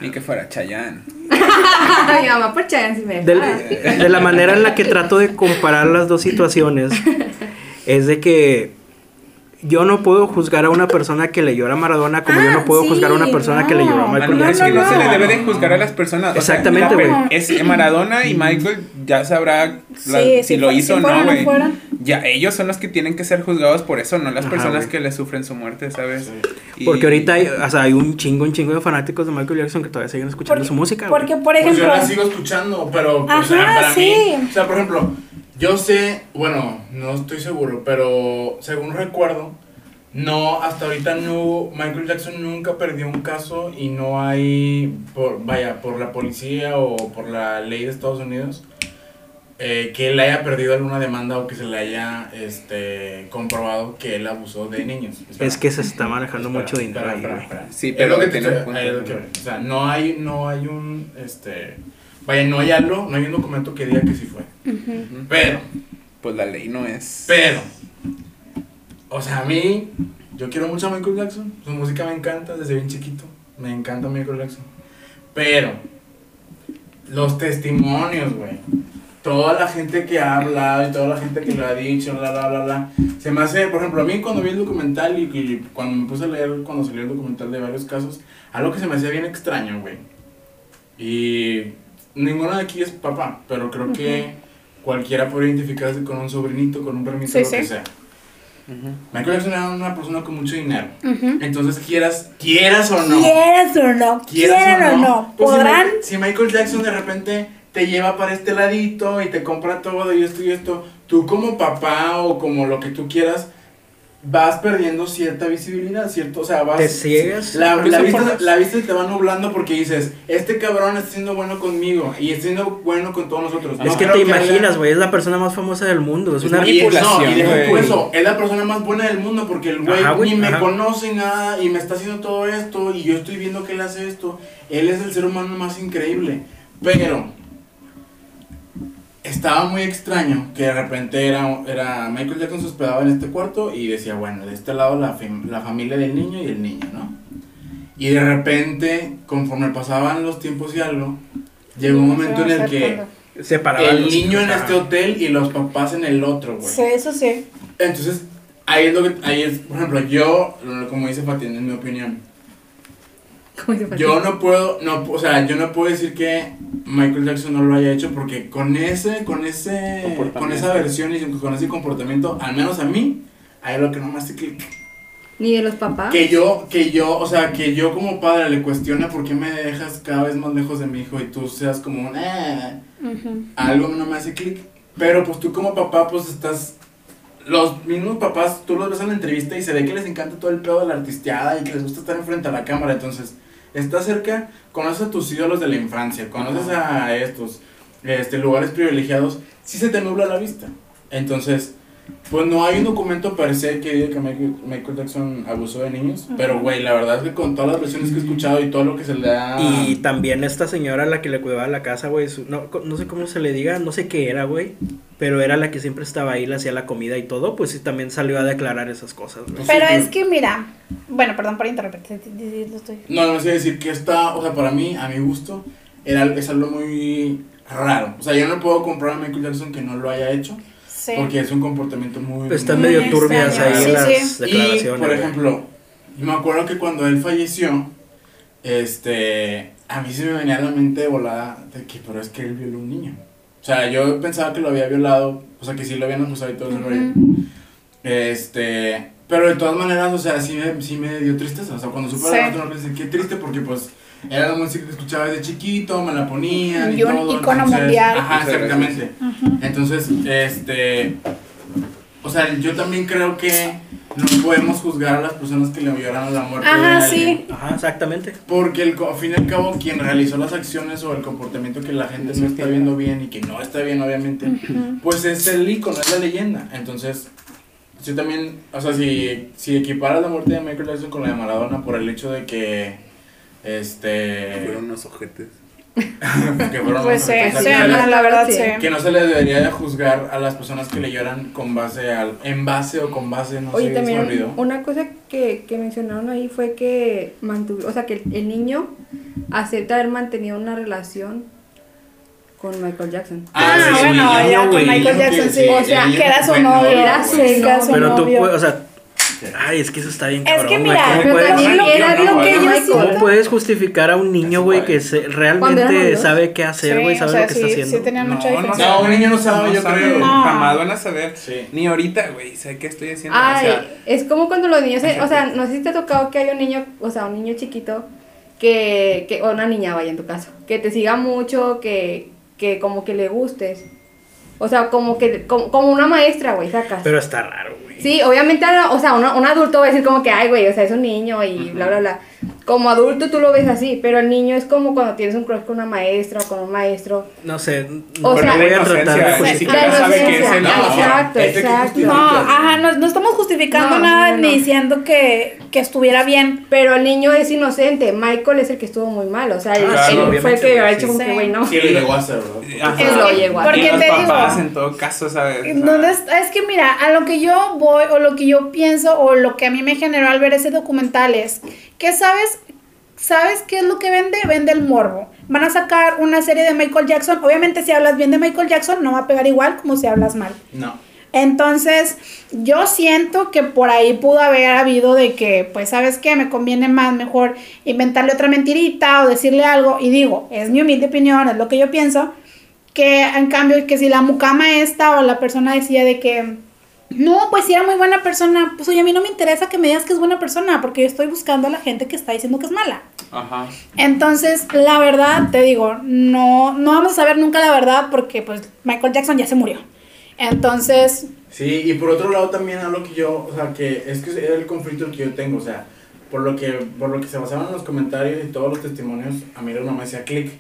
Ni que fuera Chayanne. [laughs] mi mamá por Chayanne sí me deja. de la manera en la que trato de comparar las dos situaciones [laughs] es de que yo no puedo juzgar a una persona que le llora a Maradona como yo Ah, no puedo sí, juzgar a una persona que le lloró a no. Ah, Michael no, Jackson. no, no, se le no. debe de juzgar a las personas. O sea, Exactamente, güey. Es Maradona y Michael ya sabrá la- Sí, si si lo hizo si o no, o no güey. Ya ellos son los que tienen que ser juzgados por eso, no las Ajá, personas güey. que le sufren su muerte, ¿sabes? Y- Porque ahorita hay, o sea, hay un chingo, un chingo de fanáticos de Michael Jackson que todavía siguen escuchando Porque, su música. porque, por Pues ejemplo, yo la sigo escuchando, pero o sea, Ajá, para sí. mí, o sea, por ejemplo, yo sé, bueno, no estoy seguro, pero según recuerdo, no, hasta ahorita no, Michael Jackson nunca perdió un caso y no hay, por, vaya, por la policía o por la ley de Estados Unidos, eh, que él haya perdido alguna demanda o que se le haya este, comprobado que él abusó de niños. Espera. Es que se está manejando Espera, mucho dinero espera, ahí, espera, güey. espera. Sí, Es pero lo que tiene es lo que- o sea, no hay, no hay un, este, vaya, no hay algo, no hay un documento que diga que sí fue. Pero, Pues la ley no es. pero, o sea, a mí, yo quiero mucho a Michael Jackson, su música me encanta desde bien chiquito, me encanta Michael Jackson. Pero, los testimonios, güey, toda la gente que ha hablado y toda la gente que lo ha dicho, bla, bla, bla, bla, se me hace, por ejemplo, a mí cuando vi el documental y, y cuando me puse a leer, cuando salió el documental de varios casos, algo que se me hacía bien extraño, güey. Y ninguno de aquí es papá, pero creo que cualquiera puede identificarse con un sobrinito, con un permito, Sí, lo que sí. sea. Michael Jackson era una persona con mucho dinero. Ujú. Entonces, quieras, quieras o no. Quieras o no, quieran o no, Pues podrán. Si, Michael Jackson de repente te lleva para este ladito y te compra todo y esto y esto, tú como papá o como lo que tú quieras, vas perdiendo cierta visibilidad, ¿cierto? O sea, vas... Te ciegas. La, la vista, la vista te va nublando porque dices, este cabrón está siendo bueno conmigo y está siendo bueno con todos nosotros. Es No que creo te haya- imaginas, güey, es la persona más famosa del mundo. Es Es una y, manipulación, no, y deja tú eso, es la persona más buena del mundo porque el güey, ni me ajá. conoce nada y me está haciendo todo esto y yo estoy viendo que él hace esto. Él es el ser humano más increíble. Pero estaba muy extraño que de repente era, era Michael Jackson se hospedaba en este cuarto y decía, bueno, de este lado la, la familia del niño y el niño, ¿no? Y de repente, conforme pasaban los tiempos y algo, llegó un momento en el que separada. el niño en este hotel y los papás en el otro, güey. Sí, eso sí. Entonces, ahí es lo que, ahí es, por ejemplo, yo, como dice Fatin, en mi opinión. Yo no puedo, no, o sea, yo no puedo decir que Michael Jackson no lo haya hecho porque con ese, con ese, con esa versión y con ese comportamiento, al menos a mí, hay lo que no me hace clic. Ni de los papás. Que yo, que yo, o sea, que yo como padre le cuestione por qué me dejas cada vez más lejos de mi hijo y tú seas como un, "Eh", algo no me hace clic. Pero pues tú como papá, pues estás. Los mismos papás, tú los ves en la entrevista y se ve que les encanta todo el pedo de la artisteada y que les gusta estar enfrente a la cámara. Entonces, estás cerca, conoces a tus ídolos de la infancia, conoces a estos este, lugares privilegiados, sí se te nubla la vista. Entonces, pues no hay un documento per se que diga que Michael, Michael Jackson abusó de niños. Pero, güey, la verdad es que con todas las versiones que he escuchado y todo lo que se le da. Y también esta señora, la que le cuidaba la casa, güey, no, no sé cómo se le diga, no sé qué era, güey, pero era la que siempre estaba ahí, le hacía la comida y todo, pues sí, también salió a declarar esas cosas. Pero Sí, es que mira, bueno, perdón por interrumpirte, No, no sé decir que está, o sea, para mí, a mi gusto, era, es algo muy raro. O sea, yo no puedo comprar a Michael Jackson que no lo haya hecho, Sí. porque es un comportamiento muy... Están muy medio turbias extraño. ahí Sí, las sí. declaraciones. Y, por ejemplo, yo me acuerdo que cuando él falleció, este, a mí se me venía a la mente de volada de que, pero es que él violó a un niño. O sea, yo pensaba que lo había violado, o sea, que sí lo habían acusado y todo ese rollo. Ujú. Este, pero de todas maneras, o sea, sí me, sí me dio tristeza. O sea, cuando supe Sí. la nota, no pensé, qué triste, porque pues era la música que escuchaba desde chiquito, me la ponían y, Y un todo. icono entonces- mundial. Ajá, exactamente. Entonces, este, o sea, yo también creo que no podemos juzgar a las personas que le lloraron la muerte. de Ajá, alguien, sí. Ajá, exactamente. Porque el, co- al fin y al cabo, quien realizó las acciones o el comportamiento que la gente no está viendo bien y que no está bien, obviamente, pues es el icono, es la leyenda. Entonces, yo también, o sea, si, si equiparas la muerte de Michael Jackson con la de Maradona por el hecho de que, este, Fueron unos ojetes. [laughs] que fueron Pues sí, unos sí, oficiales, no, la verdad Sí. sí. que no se les debería de juzgar a las personas que le lloran con base al, en base o con base, no Oye, sé, se me también olvidó. una cosa que, que mencionaron ahí fue que mantuvo, o sea, que el, el niño acepta haber mantenido una relación con Michael Jackson. Ah, sí, sí, bueno, ya con Michael Jackson, sí. O sea, que era su novio, novio, Era su su Pero tú novio. o sea, ay, es que eso está bien Es cabrón, que güey. mira, ¿Cómo puedes- que, Michael. ¿Cómo puedes justificar a un niño, güey, que se, ¿Cuándo realmente sabe qué hacer, güey, Sí, sabe o sea, lo que está haciendo? sí tenían No, mucha no diferencia. No, un niño no sabe, yo sabe, creo. No. Jamás van a saber. Sí. Ni ahorita, güey, sé qué estoy haciendo. Ay, o sea, es como cuando los niños, se- o sea, no sé si te ha tocado que hay un niño, o sea, un niño chiquito que, que o una niña vaya en tu caso, que te siga mucho, que, que como que le gustes. O sea, como que, como, como una maestra, güey, sacas. Pero está raro, güey. Sí, obviamente, o sea, un, un adulto va a decir como que, ay, güey, o sea, es un niño y bla, bla, bla. Como adulto tú lo ves así, pero el niño es como cuando tienes un crush con una maestra o con un maestro. No sé, O no sea, voy a tratar de exacto, exacto. No, ajá, no, no estamos justificando No, nada no, no. ni diciendo que, que estuviera bien. Pero el niño es inocente. Michael es el que estuvo muy mal. O sea, él, Claro, él obviamente, fue el que ha güey, hecho como que, güey, no. Sí, llegó a hacer, ¿verdad? Ajá. Es lo llegó a Porque Y los te digo- en todo caso, ¿sabes? ¿Dónde está? Es que mira, a lo que yo voy o lo que yo pienso o lo que a mí me generó al ver ese documental es que sabes, ¿sabes qué es lo que vende? Vende el morbo. Van a sacar una serie de Michael Jackson. Obviamente si hablas bien de Michael Jackson no va a pegar igual como si hablas mal. No. Entonces, yo siento que por ahí pudo haber habido de que, pues, ¿sabes qué? Me conviene más, mejor inventarle otra mentirita o decirle algo. Y digo, es mi humilde opinión, es lo que yo pienso. Que en cambio, que si la mucama esta o la persona decía de que, no, pues si era muy buena persona, pues oye, a mí no me interesa que me digas que es buena persona, porque yo estoy buscando a la gente que está diciendo que es mala. Ajá. Entonces, la verdad, te digo, no, no vamos a saber nunca la verdad porque pues Michael Jackson ya se murió. Entonces, Sí, y por otro lado también algo que yo, o sea, que es que era el conflicto que yo tengo, o sea, por lo que, por lo que se basaban los comentarios y todos los testimonios, a mí no me hacía clic.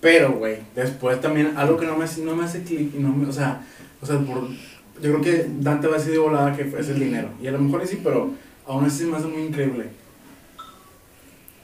Pero, güey, después también algo que no me, no me hace clic, no o sea, o sea, por, yo creo que Dante va a decir de volada que es el dinero. Y a lo mejor sí, pero aún así me hace muy increíble.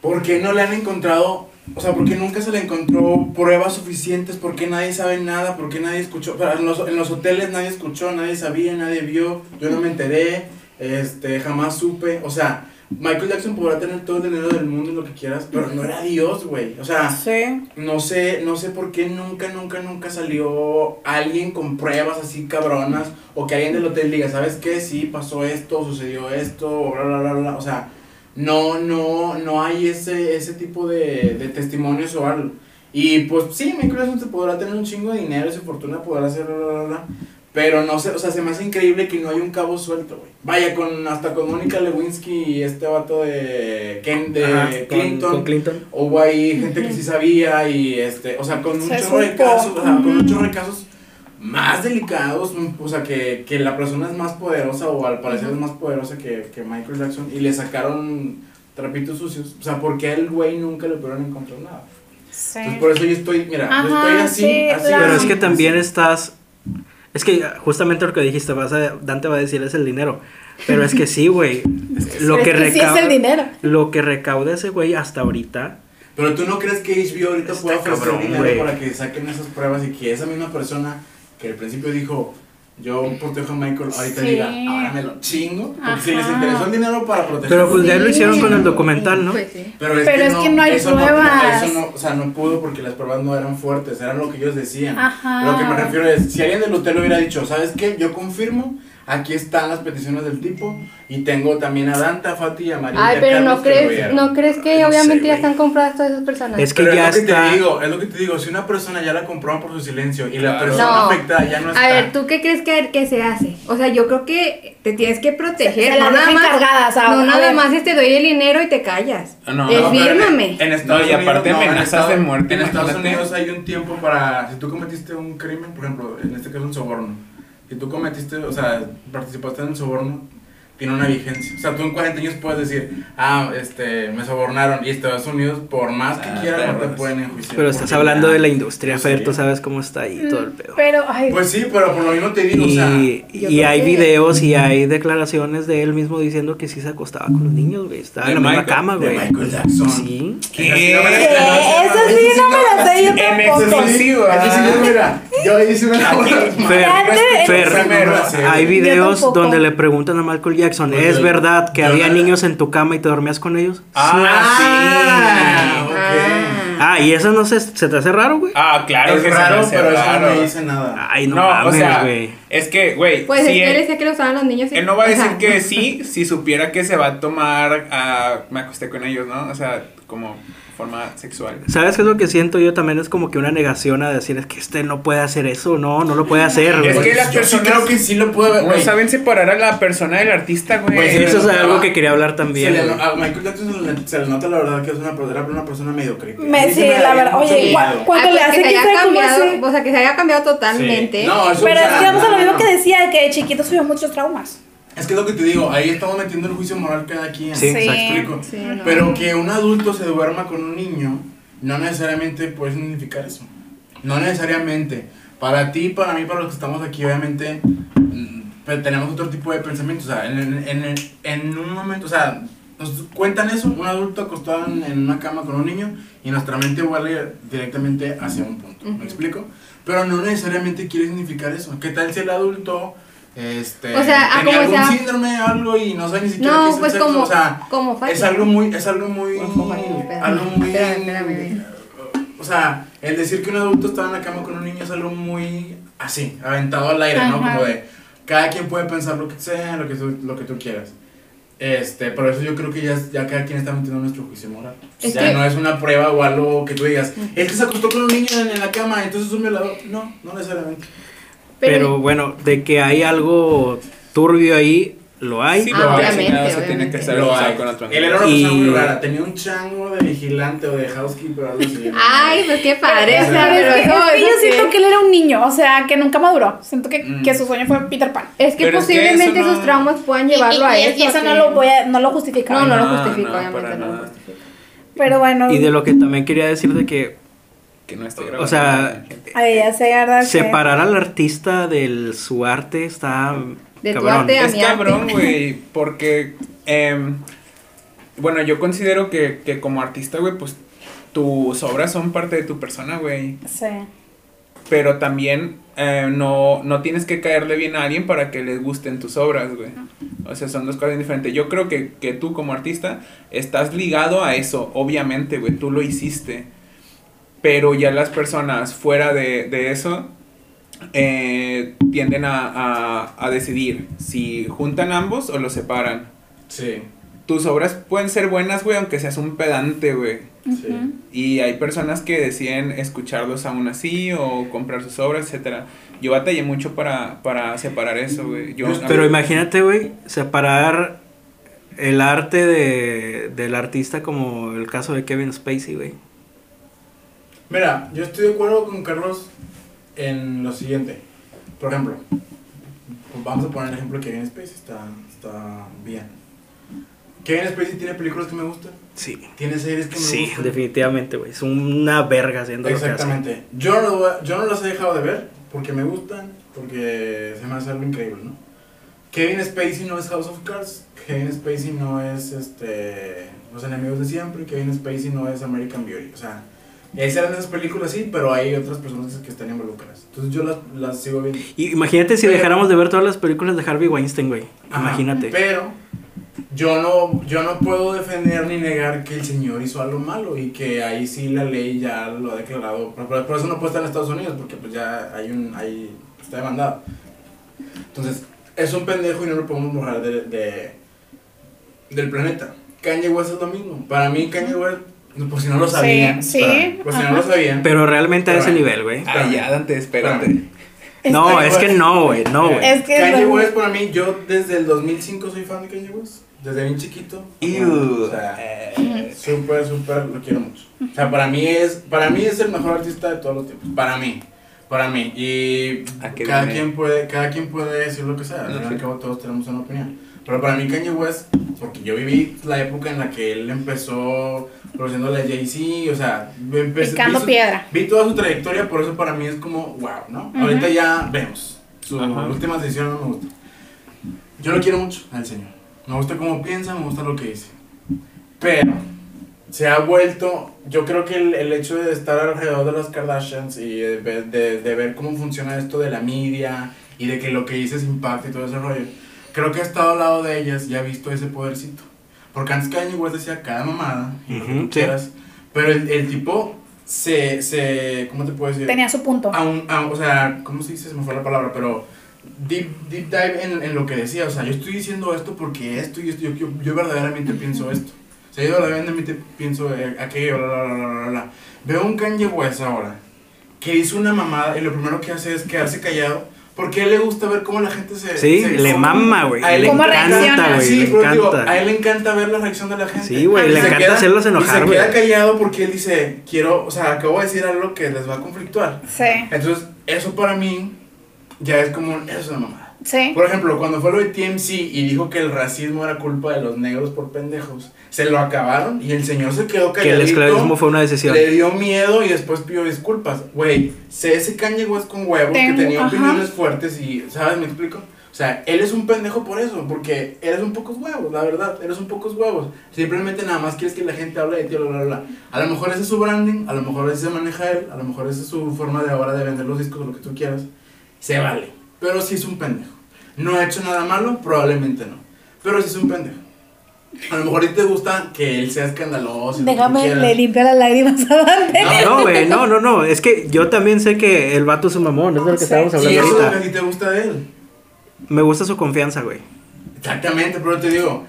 ¿Por qué no le han encontrado, o sea, por qué nunca se le encontró pruebas suficientes? ¿Por qué nadie sabe nada? ¿Por qué nadie escuchó? En, los, en los hoteles nadie escuchó, nadie sabía, nadie vio, yo no me enteré, este, jamás supe. O sea, Michael Jackson podrá tener todo el dinero del mundo y lo que quieras, pero no era Dios, güey. O sea, sí. no sé, no sé por qué nunca, nunca, nunca salió alguien con pruebas así cabronas o que alguien del hotel diga, ¿sabes qué? Sí, pasó esto, sucedió esto, bla, bla, bla, bla. O sea, no, no, no hay ese, ese tipo de, de testimonios o algo. Y pues sí, Jackson se podrá tener un chingo de dinero y su fortuna podrá hacer bla, bla, bla. Pero no sé, o sea, se me hace increíble que no hay un cabo suelto, güey. Vaya, con, hasta con Mónica Lewinsky y este vato de, Ken, de Ajá, con- Clinton. con Clinton. Hubo ahí gente que sí sabía y este, o sea, con un chorro de supo. casos, o sea, con un chorro de casos más delicados, mm, o sea, que, que la persona es más poderosa o al parecer es más poderosa que, que Michael Jackson y le sacaron trapitos sucios, o sea, porque a el güey nunca le pudieron encontrar nada. Sí. Entonces por eso yo estoy, mira, yo Ajá, estoy así, sí, así. Pero es así, que también así. estás. Es que justamente lo que dijiste, vas a, Dante va a decir es el dinero. Pero es que sí, güey. [laughs] lo, que es que sí es recauda, el dinero. lo que recauda ese güey hasta ahorita. Pero tú no crees que HBO ahorita pueda ofrecer cabrón, dinero güey. para que saquen esas pruebas y que esa misma persona que al principio dijo yo protejo a Michael, ahorita Sí. diga, ahora me lo chingo. Porque si les Ajá. interesó el dinero para proteger Pero pues ya lo hicieron con el documental, ¿no? Pues sí. Pero es, Pero que, es no, que no hay eso pruebas. eso no, o sea, no pudo porque las pruebas no eran fuertes, eran lo que ellos decían. Ajá. Lo que me refiero es, si alguien del hotel hubiera dicho, ¿sabes qué? Yo confirmo, aquí están las peticiones del tipo y tengo también a Dante, a Fati y a María. Ay, pero Carlos no crees, no crees que No sé, obviamente ya están compradas todas esas personas. Es que Pero ya es lo que te digo, es lo que te digo, si una persona ya la compró por su silencio y la persona No. afectada ya no está. A ver, ¿tú qué crees que, que se hace? O sea, yo creo que te tienes que proteger. Se- se no las nada más, encargadas, a- no nada ver. más te doy el dinero y te callas. Ah, no, Eh, no, en- fírmame. En, Estados No, y aparte Unidos, en amenazas Estados- de muerte, En Estados. Unidos hay un tiempo para. Si tú cometiste un crimen, por ejemplo, en este caso un soborno. Si tú cometiste, o sea, participaste en un soborno, tiene una vigencia. O sea, tú en 40 años puedes decir, ah, este, me sobornaron. Y Estados Unidos, por más que Ah, quieran, no te pueden enjuiciar. Pero estás hablando ya de la industria, Fer, tú sabes cómo está ahí todo el pedo. Pero, ay, Pues sí, pero por lo mismo te digo, o sea. Y, y hay que- videos y hay declaraciones de él mismo diciendo que sí se acostaba con los niños, güey. Estaba en la De misma Michael- cama, de güey. Michael Jackson. Sí. ¿Qué? Esa sí no me la- ¿Qué? esa Eso sí no me la sé yo En exclusiva. Eso sí, mira, yo hice una hay videos donde le preguntan a Michael Jackson, Pues ¿es verdad que yo había niños en tu cama y te dormías con ellos? Ah, Ah. ok. Ah, ¿y eso no se, se te hace raro, güey? Ah, claro Es que se me raro, hace pero eso raro. no me dice nada. Ay, no, No, o mames, sea, güey. Es que, güey, Pues si es que él él, decía que lo usaban los niños. y- él no va a decir que sí si supiera que se va a tomar a... Me acosté con ellos, ¿no? O sea, como forma sexual. ¿Sabes qué es lo que siento yo también? Es como que una negación a decir, es que este no puede hacer eso, no, no lo puede hacer, Es güey. que las yo sí personas- creo que sí lo puedo ver, No saben separar a la persona del artista, güey. Pues, Eso es notaba- algo que quería hablar Se también. le, güey. a Michael Jackson se le, se le nota la verdad que es una, era una persona medio creepy. Me- sí, me la verdad, oye, miedo. ¿cuál- cuál- Cuando le pues hace que se haya cambiado, o sea, que se haya cambiado totalmente. Sí. No, eso, Pero es que vamos a lo no, mismo que decía, que de chiquito subió muchos traumas. Es que es lo que te digo, ahí estamos metiendo el juicio moral cada quien. Sí, ¿Me exacto. explico? Sí, no. Pero que un adulto se duerma con un niño, no necesariamente puede significar eso. No necesariamente. Para ti, para mí, para los que estamos aquí, obviamente, mm, pues, tenemos otro tipo de pensamientos. O sea, en, en, en, en un momento, o sea, nos cuentan eso, un adulto acostado en, en una cama con un niño, y nuestra mente vuelve directamente hacia un punto. ¿Me explico? Pero no necesariamente quiere significar eso. ¿Qué tal si el adulto... Este, O sea, ah, tenía como algún sea- síndrome, algo y no sabe ni siquiera qué No, es el pues sexo, como, o sea, como es algo muy, es algo muy, algo muy, espérame, espérame. o sea, el decir que un adulto estaba en la cama con un niño es algo muy así, aventado al aire, ¿no? Como de, cada quien puede pensar lo que sea, lo que tú, lo que tú quieras. Este, por eso yo creo que ya, ya cada quien está metiendo nuestro juicio moral. Es ya que- no es una prueba o algo que tú digas, es que se acostó con un niño en, en la cama, entonces es un violador. No, no necesariamente. Pero bueno, de que hay algo turbio ahí, lo hay. Sí, Ah, pero obviamente, chingado, se tiene que Lo usado hay. con otro Él era una Y- persona muy rara. Tenía un chango de vigilante o de housekeeper o algo así. Ay, pues qué padre. Pero o sea, es pero que- eso- es que yo siento que él era un niño, o sea, que nunca maduró. Siento que, Mm. que su sueño fue Peter Pan. Es que Pero es que posiblemente no- esos traumas puedan Y- llevarlo y, a y- eso. y eso a no lo voy a, no lo justifica. No, no lo No, justifico, no, obviamente para no lo nada. justifico. Pero bueno, Y de lo que también quería decir de que Que no esté grabando. O sea, ay, ya que- separar al artista de su arte está De tu cabrón. arte a Es mi cabrón, güey, [laughs] porque, em, bueno, yo considero que, que como artista, güey, pues tus obras son parte de tu persona, güey. Sí. Pero también eh, no, no tienes que caerle bien a alguien para que les gusten tus obras, güey. O sea, son dos cosas diferentes. Yo creo que, que tú como artista estás ligado a eso, obviamente, güey, tú lo hiciste. Pero ya las personas fuera de, de eso eh, tienden a, a, a decidir si juntan ambos o los separan. Sí, Tus obras pueden ser buenas, güey, aunque seas un pedante, güey. sí. Y hay personas que deciden escucharlos aún así o comprar sus obras, etcétera. Yo batallé mucho para, para separar eso, güey. Yo, Pues, Pero imagínate, güey, separar el arte de, del artista como el caso de Kevin Spacey, güey. Mira, yo estoy de acuerdo con Carlos en lo siguiente. Por ejemplo, vamos a poner el ejemplo de Kevin Spacey, está, está bien. Kevin Spacey tiene películas que me gustan, Sí. tiene series que me Sí, gustan. definitivamente, güey. Es una verga haciendo lo que hace. Exactamente. Yo no, lo yo no las he dejado de ver porque me gustan, porque se me hace algo increíble, ¿no? Kevin Spacey no es House of Cards, Kevin Spacey no es este, Los Enemigos de Siempre, Kevin Spacey no es American Beauty. O sea, esas eran esas películas, sí, pero hay otras personas que están involucradas. Entonces yo las, las sigo viendo. Y imagínate si Pero- dejáramos de ver todas las películas de Harvey Weinstein, güey. Imagínate. Pero yo no, yo no puedo defender ni negar que el señor hizo algo malo y que ahí sí la ley ya lo ha declarado. Por, por- por eso no puede estar en Estados Unidos porque pues ya hay un, hay, está demandado. Entonces, es un pendejo y no lo podemos borrar de, de- del planeta. Kanye West es lo mismo. Para mí Kanye West, por si no lo sabían. sí, por si no lo sabían. Pero realmente a ese bueno. nivel, güey. Ah, ya, Dante, espérate. No, es que no, güey. No, güey. Es que Kanye no- West para mí, yo desde el 2005 soy fan de Kanye West. Desde bien chiquito. Ew. O sea, súper, súper, lo quiero mucho. O sea, para mí es, para mí es el mejor artista de todos los tiempos. Para mí. Para mí. Y ¿A qué cada viene? quien puede, cada quien puede decir lo que sea. Al No, fin y al cabo todos tenemos una opinión. Pero para mí Kanye West, porque yo viví la época en la que él empezó produciéndole a Jay-Z, o sea, empecé, Picando vi su- piedra. Vi toda su trayectoria, por eso para mí es como, wow, ¿no? Ujú. Ahorita ya vemos. Sus Ajá. últimas decisiones no me gustan. Yo lo quiero mucho al señor. Me gusta cómo piensa, me gusta lo que dice. Pero se ha vuelto, yo creo que el, el hecho de estar alrededor de las Kardashians y de, ver- de, de ver cómo funciona esto de la media y de que lo que dices impacta y todo ese rollo, creo que ha estado al lado de ellas y ha visto ese podercito. Porque antes Kanye West decía cada mamada y lo que sí. quieras, pero el, el tipo se, se, ¿cómo te puedo decir? Tenía su punto. Aún- aún- o sea, ¿cómo se dice? Se me fue la palabra, pero deep, deep dive en, en lo que decía. O sea, yo estoy diciendo esto porque esto y esto, yo, yo, yo verdaderamente pienso esto. O sea, yo verdaderamente pienso eh, aquello, bla, bla, bla, bla, bla. Veo un Kanye West ahora que hizo una mamada y lo primero que hace es quedarse callado porque a él le gusta ver cómo la gente se... Sí, se- le mama, güey. a él Le ¿Cómo encanta, reacciona? güey. Sí, Le pero digo, encanta. a él le encanta ver la reacción de la gente. Sí, güey, le se encanta queda- hacerlos enojar, se güey. queda callado porque él dice, quiero, o sea, acabo de decir algo que les va a conflictuar. Sí, Entonces, eso para mí ya es como, eso es una mamada. Sí. Por ejemplo, cuando fue lo de TMC y dijo que el racismo era culpa de los negros por pendejos, se lo acabaron y el señor se quedó Que calladito. el esclavismo fue una decisión. Le dio miedo y después pidió disculpas. Güey, sé ese Kanye West con huevos Tengo- que tenía ajá. opiniones fuertes y, ¿sabes? ¿Me explico? O sea, él es un pendejo por eso, porque eres un pocos huevos, la verdad, eres un pocos huevos. Simplemente nada más quieres que la gente hable de ti, bla, bla, bla. A lo mejor ese es su branding, a lo mejor ese se maneja él, a lo mejor esa es su forma de ahora de vender los discos lo que tú quieras. Se vale, pero sí es un pendejo. No ha hecho nada malo, probablemente no, pero sí es un pendejo. A lo mejor a ti te gusta que él sea escandaloso. y Déjame, le limpia las lágrimas [laughs] a Dante. No, güey, no, no, no. Es que yo también sé que el vato es un mamón, es de lo que Sí. estábamos Y hablando eso es lo que a ahorita. ti te gusta de él. Me gusta su confianza, güey. Exactamente, pero te digo,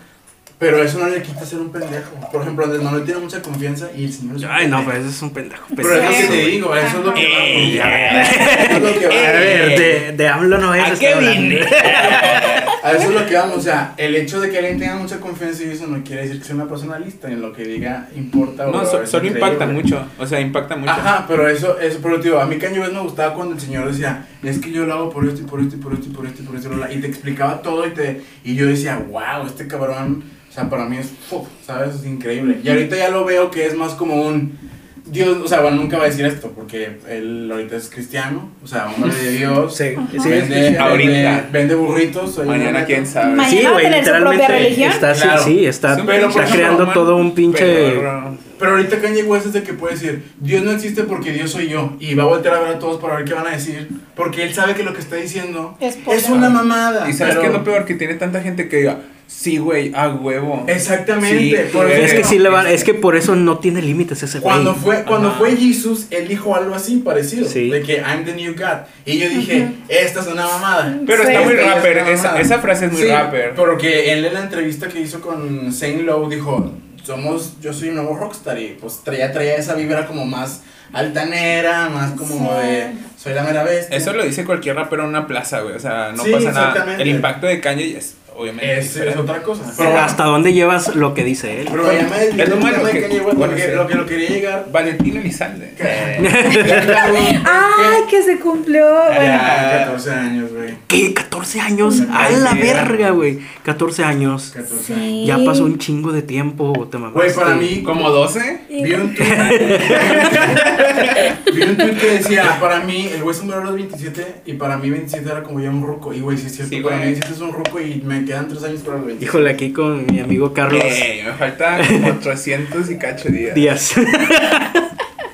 pero eso no le quita ser un pendejo. Por ejemplo, Andrés Manuel tiene mucha confianza y el señor es un Ay, no, pendejo. pues ese es un pendejo. Pero es lo que pendejo, te digo, eso es lo que va. Eh, Eso es lo que va. A ver, de, de AMLO no es. ¿A qué vine? [laughs] a eso es lo que vamos, o sea, el hecho de que alguien tenga mucha confianza y eso no quiere decir que sea una persona lista, en lo que diga importa. o No, so- solo impacta mucho. O sea, impacta mucho. Ajá, pero eso, eso, pero tío, a mí West me gustaba cuando el señor decía, es que yo lo hago por esto y por esto y por esto y por esto y por esto, y te explicaba todo y te, y yo decía, wow, este cabrón, sea, para mí es, uf, ¿sabes? Es increíble. Y ahorita ya lo veo que es más como un, Dios, o sea, bueno, nunca va a decir esto, porque él ahorita es cristiano, o sea, hombre de Dios, Sí, sí, vende, sí. Ahorita. vende, vende burritos. Mañana quién sabe. Mañana Sí, va a güey, literalmente religión. está, sí, Claro. sí, está, Es un pero, por está creando Roman, todo un pinche... pero- Pero ahorita Kanye West es de que puede decir, Dios no existe porque Dios soy yo. Y va a voltear a ver a todos para ver qué van a decir. Porque él sabe que lo que está diciendo Es es, una mamada. ¿Y sabes pero- qué es lo peor? Que tiene tanta gente que diga, sí, güey, a huevo. Exactamente. Sí, por Es que sí le van, es que por eso no tiene límites ese güey. Cuando fue, cuando Ajá. fue Jesus, él dijo algo así parecido. Sí. De que I'm the new God. Y yo dije, esta es una mamada. Pero Sí. está muy es rapper, esa, frase es muy Sí, rapper. Porque él en la entrevista que hizo con Saint Lowe dijo, somos, yo soy un nuevo rockstar y pues traía, traía esa vibra como más altanera, más como Sí. de, soy la mera bestia. Eso lo dice cualquier rapero en una plaza, güey. O sea, no Sí, pasa nada. exactamente. El impacto de Kanye es obviamente. es, es otra cosa. Pero ¿Hasta dónde llevas lo que dice él? pero ya me Es lo malo que- bueno, porque lo que lo quería llegar. Valentín Elizalde. [laughs] [laughs] ¡Ay, que se cumplió! Bueno, Ya, 14 años, güey. ¿Qué? ¿14 años? A la verga, güey. 14 años. 14 años. sí. Ya pasó un chingo de tiempo, te mamaste. Güey, para mí, ¿Como 12? Vi un tweet. [laughs] Vi un tweet que decía, para mí, el güey se murió a los 27 y para mí 27 era como ya un ruco. Y güey, sí es cierto, Sí, para mí güey. 27 es un ruco y me quedan 3 años para los 27. Híjole, aquí con mi amigo Carlos Eh, me falta como 300 y cacho días. Díaz. [laughs]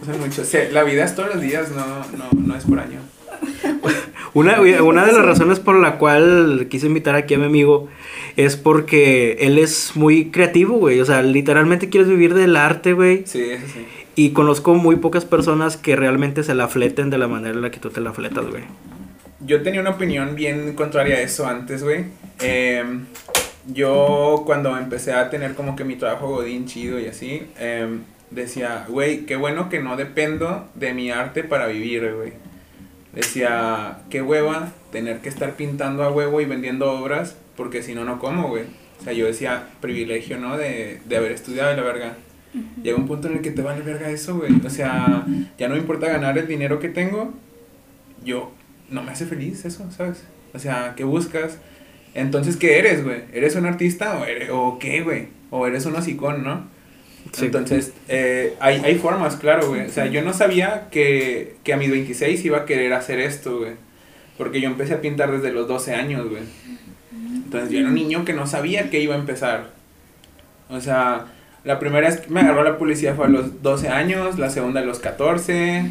O sea, mucho. O sea, la vida es todos los días, no, no, no es por año. [laughs] Una, una de las razones por la cual quise invitar aquí a mi amigo es porque él es muy creativo, güey. O sea, literalmente quieres vivir del arte, güey. Sí, eso sí. Y conozco muy pocas personas que realmente se la fleten de la manera en la que tú te la fletas, güey. Yo tenía una opinión bien contraria a eso antes, güey. Em, yo cuando empecé a tener como que mi trabajo godín chido y así, em, decía, güey, qué bueno que no dependo de mi arte para vivir, güey. Decía, qué hueva tener que estar pintando a huevo y vendiendo obras, porque si no, no como, güey. O sea, yo decía, privilegio, ¿no? De, de haber estudiado y la verga. Llega un punto en el que te vale verga eso, güey. O sea, ya no me importa ganar el dinero que tengo. Yo, no me hace feliz eso, ¿sabes? O sea, ¿qué buscas? Entonces, ¿qué eres, güey? ¿Eres un artista o, eres, o qué, güey? O eres un hocicón, ¿no? Sí. Entonces, eh, hay, hay formas, claro, güey. O sea, yo no sabía que, que a mis 26 iba a querer hacer esto, güey. Porque yo empecé a pintar desde los 12 años, güey. Entonces, yo era un niño que no sabía que iba a empezar. O sea, la primera vez que me agarró la policía fue a los 12 años, la segunda a los 14.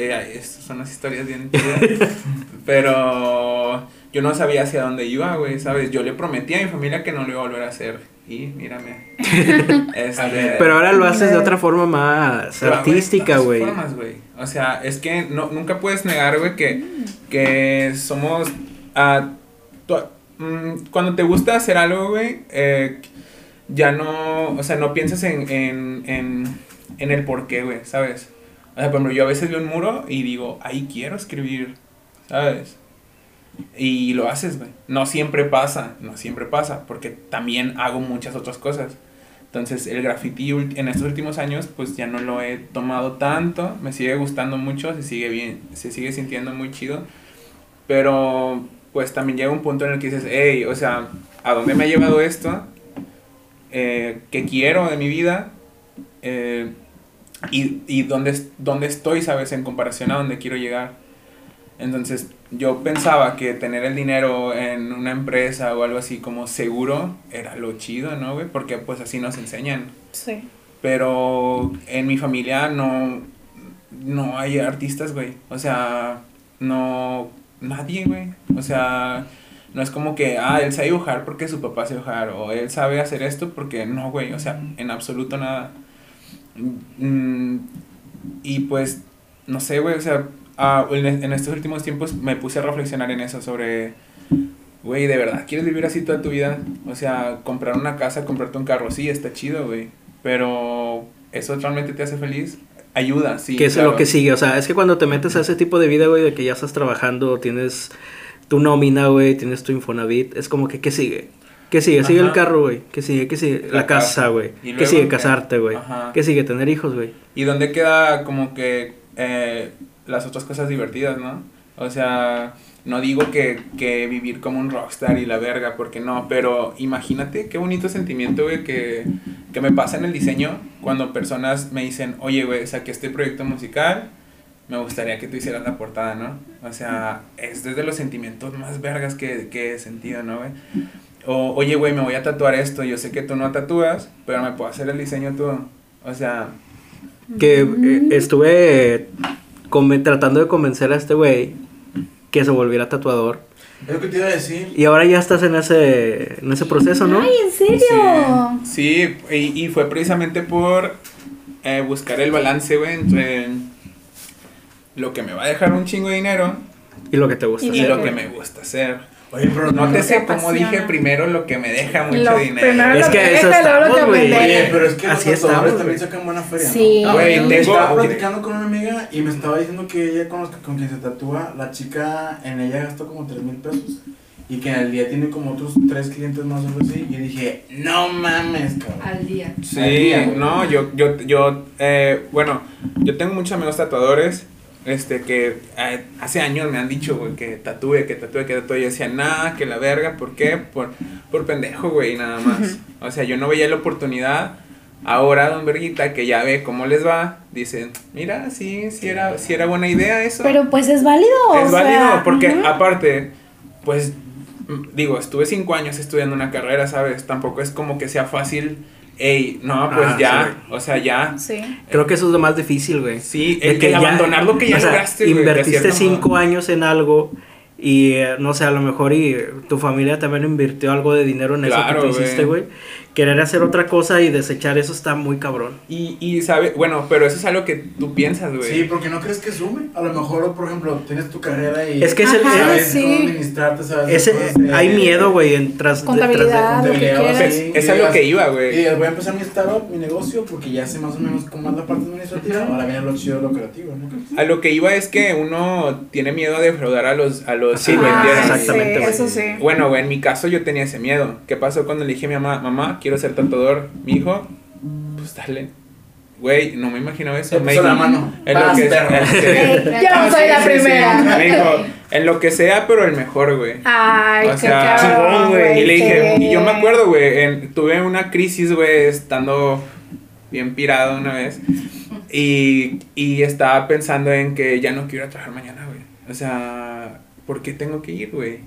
Eh, estas son las historias bien chidas. [laughs] Pero yo no sabía hacia dónde iba, güey, ¿sabes? Yo le prometí a mi familia que no lo iba a volver a hacer. Y mírame. [laughs] Este, Pero ahora lo haces de otra forma más pero, artística, güey. formas, güey. O sea, es que no, nunca puedes negar, güey, que, que somos... tu- mm, cuando te gusta hacer algo, güey, eh, ya no... O sea, no piensas en, en, en, en el por qué, güey, ¿sabes? O sea, por ejemplo, yo a veces veo un muro y digo, ahí quiero escribir, ¿sabes? Y lo haces, güey. No siempre pasa, no siempre pasa, porque también hago muchas otras cosas. Entonces, el graffiti en estos últimos años, pues ya no lo he tomado tanto. Me sigue gustando mucho, se sigue bien, se sigue sintiendo muy chido. Pero, pues también llega un punto en el que dices, hey, o sea, ¿a dónde me ha llevado esto? Eh, ¿Qué quiero de mi vida? Eh, y, y dónde, dónde estoy, ¿sabes? En comparación a dónde quiero llegar. Entonces, yo pensaba que tener el dinero en una empresa o algo así como seguro era lo chido, ¿no, güey? Porque pues así nos enseñan. Sí. Pero en mi familia no, no hay artistas, güey. O sea, no, nadie, güey. O sea, no es como que, ah, él sabe dibujar porque su papá sabe dibujar. O él sabe hacer esto porque no, güey. O sea, en absoluto nada. Mm, y pues, no sé, güey. O sea, ah, en, en estos últimos tiempos me puse a reflexionar en eso sobre... Güey, ¿de verdad quieres vivir así toda tu vida? O sea, comprar una casa, comprarte un carro, sí, está chido, güey. Pero, ¿eso realmente te hace feliz? Ayuda, sí. que es claro. lo que sigue. O sea, es que cuando te metes a ese tipo de vida, güey, de que ya estás trabajando, tienes tu nómina, güey, tienes tu Infonavit, es como que, ¿qué sigue? ¿Qué sigue? Sigue el carro, güey. ¿Qué sigue? ¿Qué sigue? La, La casa, güey. ¿Y ¿Qué sigue? Casarte, güey. ¿Qué sigue? Tener hijos, güey. ¿Y dónde queda como que eh, las otras cosas divertidas, no? O sea, no digo que, que vivir como un rockstar y la verga, porque no, pero imagínate qué bonito sentimiento, güey, que, que me pasa en el diseño cuando personas me dicen, oye, güey, saqué este proyecto musical, me gustaría que tú hicieras la portada, ¿no? O sea, es desde los sentimientos más vergas que, que he sentido, ¿no, güey? O, oye, güey, me voy a tatuar esto, yo sé que tú no tatúas, pero me puedo hacer el diseño tú. O sea, Que eh, estuve conven- tratando de convencer a este güey que se volviera tatuador. Es lo que te iba a decir. Y ahora ya estás en ese, en ese proceso, ¿no? Ay, ¿en serio? Sí, y, y fue precisamente por eh, buscar el balance, güey, entre lo que me va a dejar un chingo de dinero Y lo que te gusta. Y lo que me gusta hacer. Oye, pero No te sé cómo dije primero lo que me deja mucho Lo dinero. Es que que eso estamos, güey. Oye, pero es que Así los tatuadores estamos, también sacan buena feria. ¿no? Sí. Ah, Güey, tengo- Estaba platicando con una amiga y me estaba diciendo que ella con, los con quien se tatúa, la chica en ella gastó como 3 mil pesos. Y que en el día tiene como otros 3 clientes más o algo así. Y dije, no mames, cabrón. Al día. Al Sí, día, no, yo, yo, yo, eh, bueno, yo tengo muchos amigos tatuadores, este, que eh, hace años me han dicho, güey, que tatúe, que tatúe, que tatúe. Y yo decía, nah, que la verga, ¿por qué? Por, por pendejo, güey, nada más. O sea, yo no veía la oportunidad. Ahora, don Verguita, que ya ve cómo les va, dicen, mira, sí, sí era, sí era buena idea eso. Pero pues es válido. Es o válido, sea, porque aparte, pues, digo, estuve cinco años estudiando una carrera, ¿sabes? Tampoco es como que sea fácil, ey, no, pues Ah, ya, sí, o sea, ya. Sí. Creo que eso es lo más difícil, güey. Sí, el, el abandonar lo que ya sea, lograste, güey, de Invertiste cinco modo. años en algo y eh, no sé, a lo mejor y tu familia también invirtió algo de dinero en Claro, eso que tú güey. hiciste, güey. Querer hacer otra cosa y desechar eso está muy cabrón. Y, y, ¿sabe? Bueno, pero eso es algo que tú piensas, güey. Sí, porque no crees que sube. A lo mejor, por ejemplo, tienes tu carrera y. Es que es el- Ajá, sabes sí. cómo administrarte, sabes. Ese, hacer- hay miedo, güey, en tras, Contabilidad, detrás de- lo que contabilidad, quieras. así, Es- y es a lo digas- que iba, Y güey. digas, voy a empezar mi startup, mi negocio, porque ya sé más o menos cómo es la parte administrativa. Ahora viene lo chido, lo creativo, ¿no? A lo que iba es que uno tiene miedo a defraudar a los, a los Sí, ¿me Ah, exactamente, sí, eso sí. Bueno, güey, en mi caso yo tenía ese miedo. ¿Qué pasó cuando le dije a mi mamá, mamá, quiero ser tatuador? Mi hijo, pues dale. Güey, no me imaginaba eso. Me la mano. En lo que, [laughs] Ey, yo no soy la Sí, sí, sí. primera. me dijo, en lo que sea, pero el mejor, güey. Ay, O qué sea, chingón, güey. Y le dije, y yo me acuerdo, güey, tuve una crisis, güey, estando bien pirado una vez. Y, y estaba pensando en que ya no quiero ir a trabajar mañana, güey. O sea, ¿por qué tengo que ir, güey?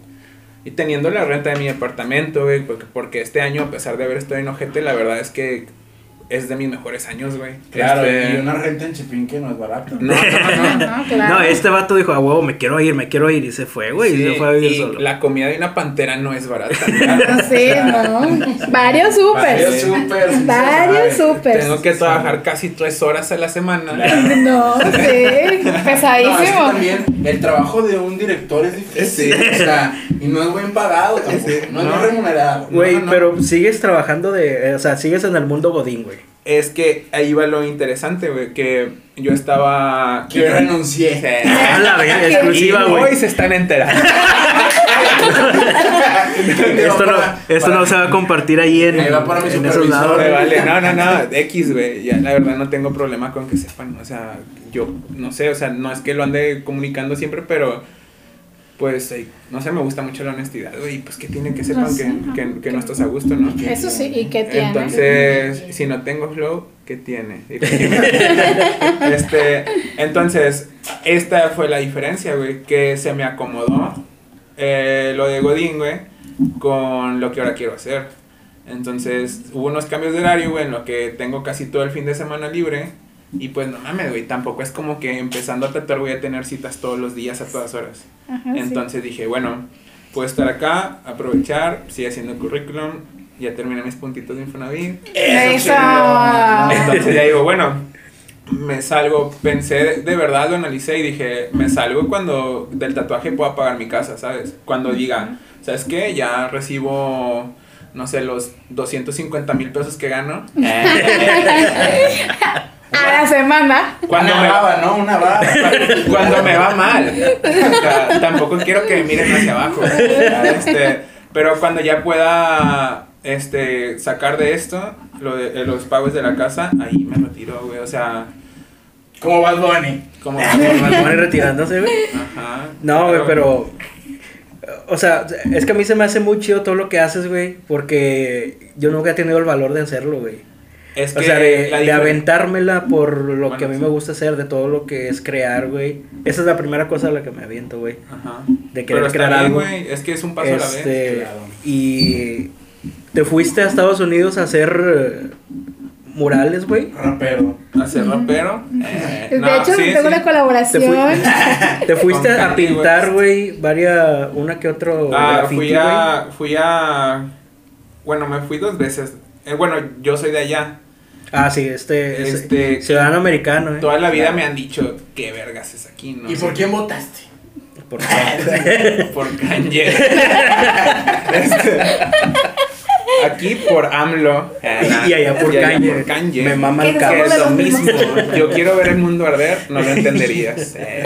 Y teniendo la renta de mi departamento, güey, porque, porque este año, a pesar de haber estado en ojete, la verdad es que es de mis mejores años, güey. Claro, Este, y una renta en Chipín que no es barata. No, no, [laughs] no. No, claro. No, este vato dijo, a huevo, me quiero ir, me quiero ir. Y se fue, güey. y Sí, se fue a vivir y solo. la comida de una pantera no es barata. [laughs] Sí, no. Varios Varios supers. supers, Varios se sabe. supers. Tengo que trabajar casi tres horas a la semana. No, sí. [laughs] No, es que Pesadísimo. también el trabajo de un director es difícil. Sí. O sea, y no es buen pagado tampoco. No, es remunerado. Güey, No, no. pero sigues trabajando de... eh, O sea, sigues en el mundo godín, güey. Es que ahí va lo interesante, güey, que yo estaba... Que yo renuncié. [laughs] A la verga, exclusiva, güey. hoy se están enterando. [laughs] Esto no, esto no se va a compartir ahí en, Ahí va para mi en esos lados. Vale, no, no, no, X, güey, ya la verdad no tengo problema con que sepan, o sea, yo no sé, o sea, no es que lo ande comunicando siempre, pero pues, eh, no sé, me gusta mucho la honestidad, güey, pues que tiene que sepan No sé, que, ajá. que, que no estás a gusto, ¿no? [laughs] Eso sí, ¿y qué tiene? Entonces, si no tengo flow, ¿qué tiene? [laughs] este, entonces, esta fue la diferencia, güey, que se me acomodó eh, lo de Godín, güey, con lo que ahora quiero hacer. Entonces, hubo unos cambios de horario, güey, en lo que tengo casi todo el fin de semana libre. Y pues no mames, güey, tampoco es como que empezando a tatuar voy a tener citas todos los días a todas horas. Ajá, sí. Entonces dije, bueno, puedo estar acá, aprovechar, sigue haciendo currículum, ya terminé mis puntitos de Infonavit. Eso. Entonces ya digo, bueno, me salgo, pensé, de, de verdad lo analicé y dije, me salgo cuando del tatuaje pueda pagar mi casa, ¿sabes? Cuando diga, ¿sabes qué? Ya recibo, no sé, los 250 mil pesos que gano. [laughs] [laughs] A la semana. Cuando una me baba, ¿no? Una baba. cuando me va mal. O sea, tampoco quiero que me miren hacia abajo. Este, pero cuando ya pueda este, sacar de esto lo de, de los pagos de la casa, ahí me retiro, güey. O sea, Como Bad Bunny. como... [laughs] Van retirándose, güey. Ajá. No, güey, pero. O sea, es que a mí se me hace muy chido todo lo que haces, güey. Porque yo nunca he tenido el valor de hacerlo, güey. Es que O sea, de, de aventármela por lo que a mí me gusta hacer, de todo lo que es crear, güey. Esa es la primera cosa a la que me aviento, güey. Ajá. De querer Pero crear bien, algo. Es que es un paso a la vez. Este, claro. y te fuiste a Estados Unidos a hacer eh, murales, güey. Rapero. Hacer rapero. eh, De no, hecho, sí, tengo sí. una colaboración. Te, fui- [laughs] te fuiste Con a Kanye pintar, güey, varias, una que otro Ah, graffiti, fui a, fui a, bueno, me fui dos veces. Eh, bueno, yo soy de allá. Ah, sí, este, es Este- ciudadano americano, eh. Toda la vida me han dicho, ¿qué vergas es aquí? No ¿Y por quién votaste? Por. [laughs] Por Kanye. [laughs] Este, aquí por AMLO. y allá por Y allá Kanye. por Kanye. Me mama el carro. es lo mismo. [laughs] Yo quiero ver el mundo arder, no lo entenderías. Eh,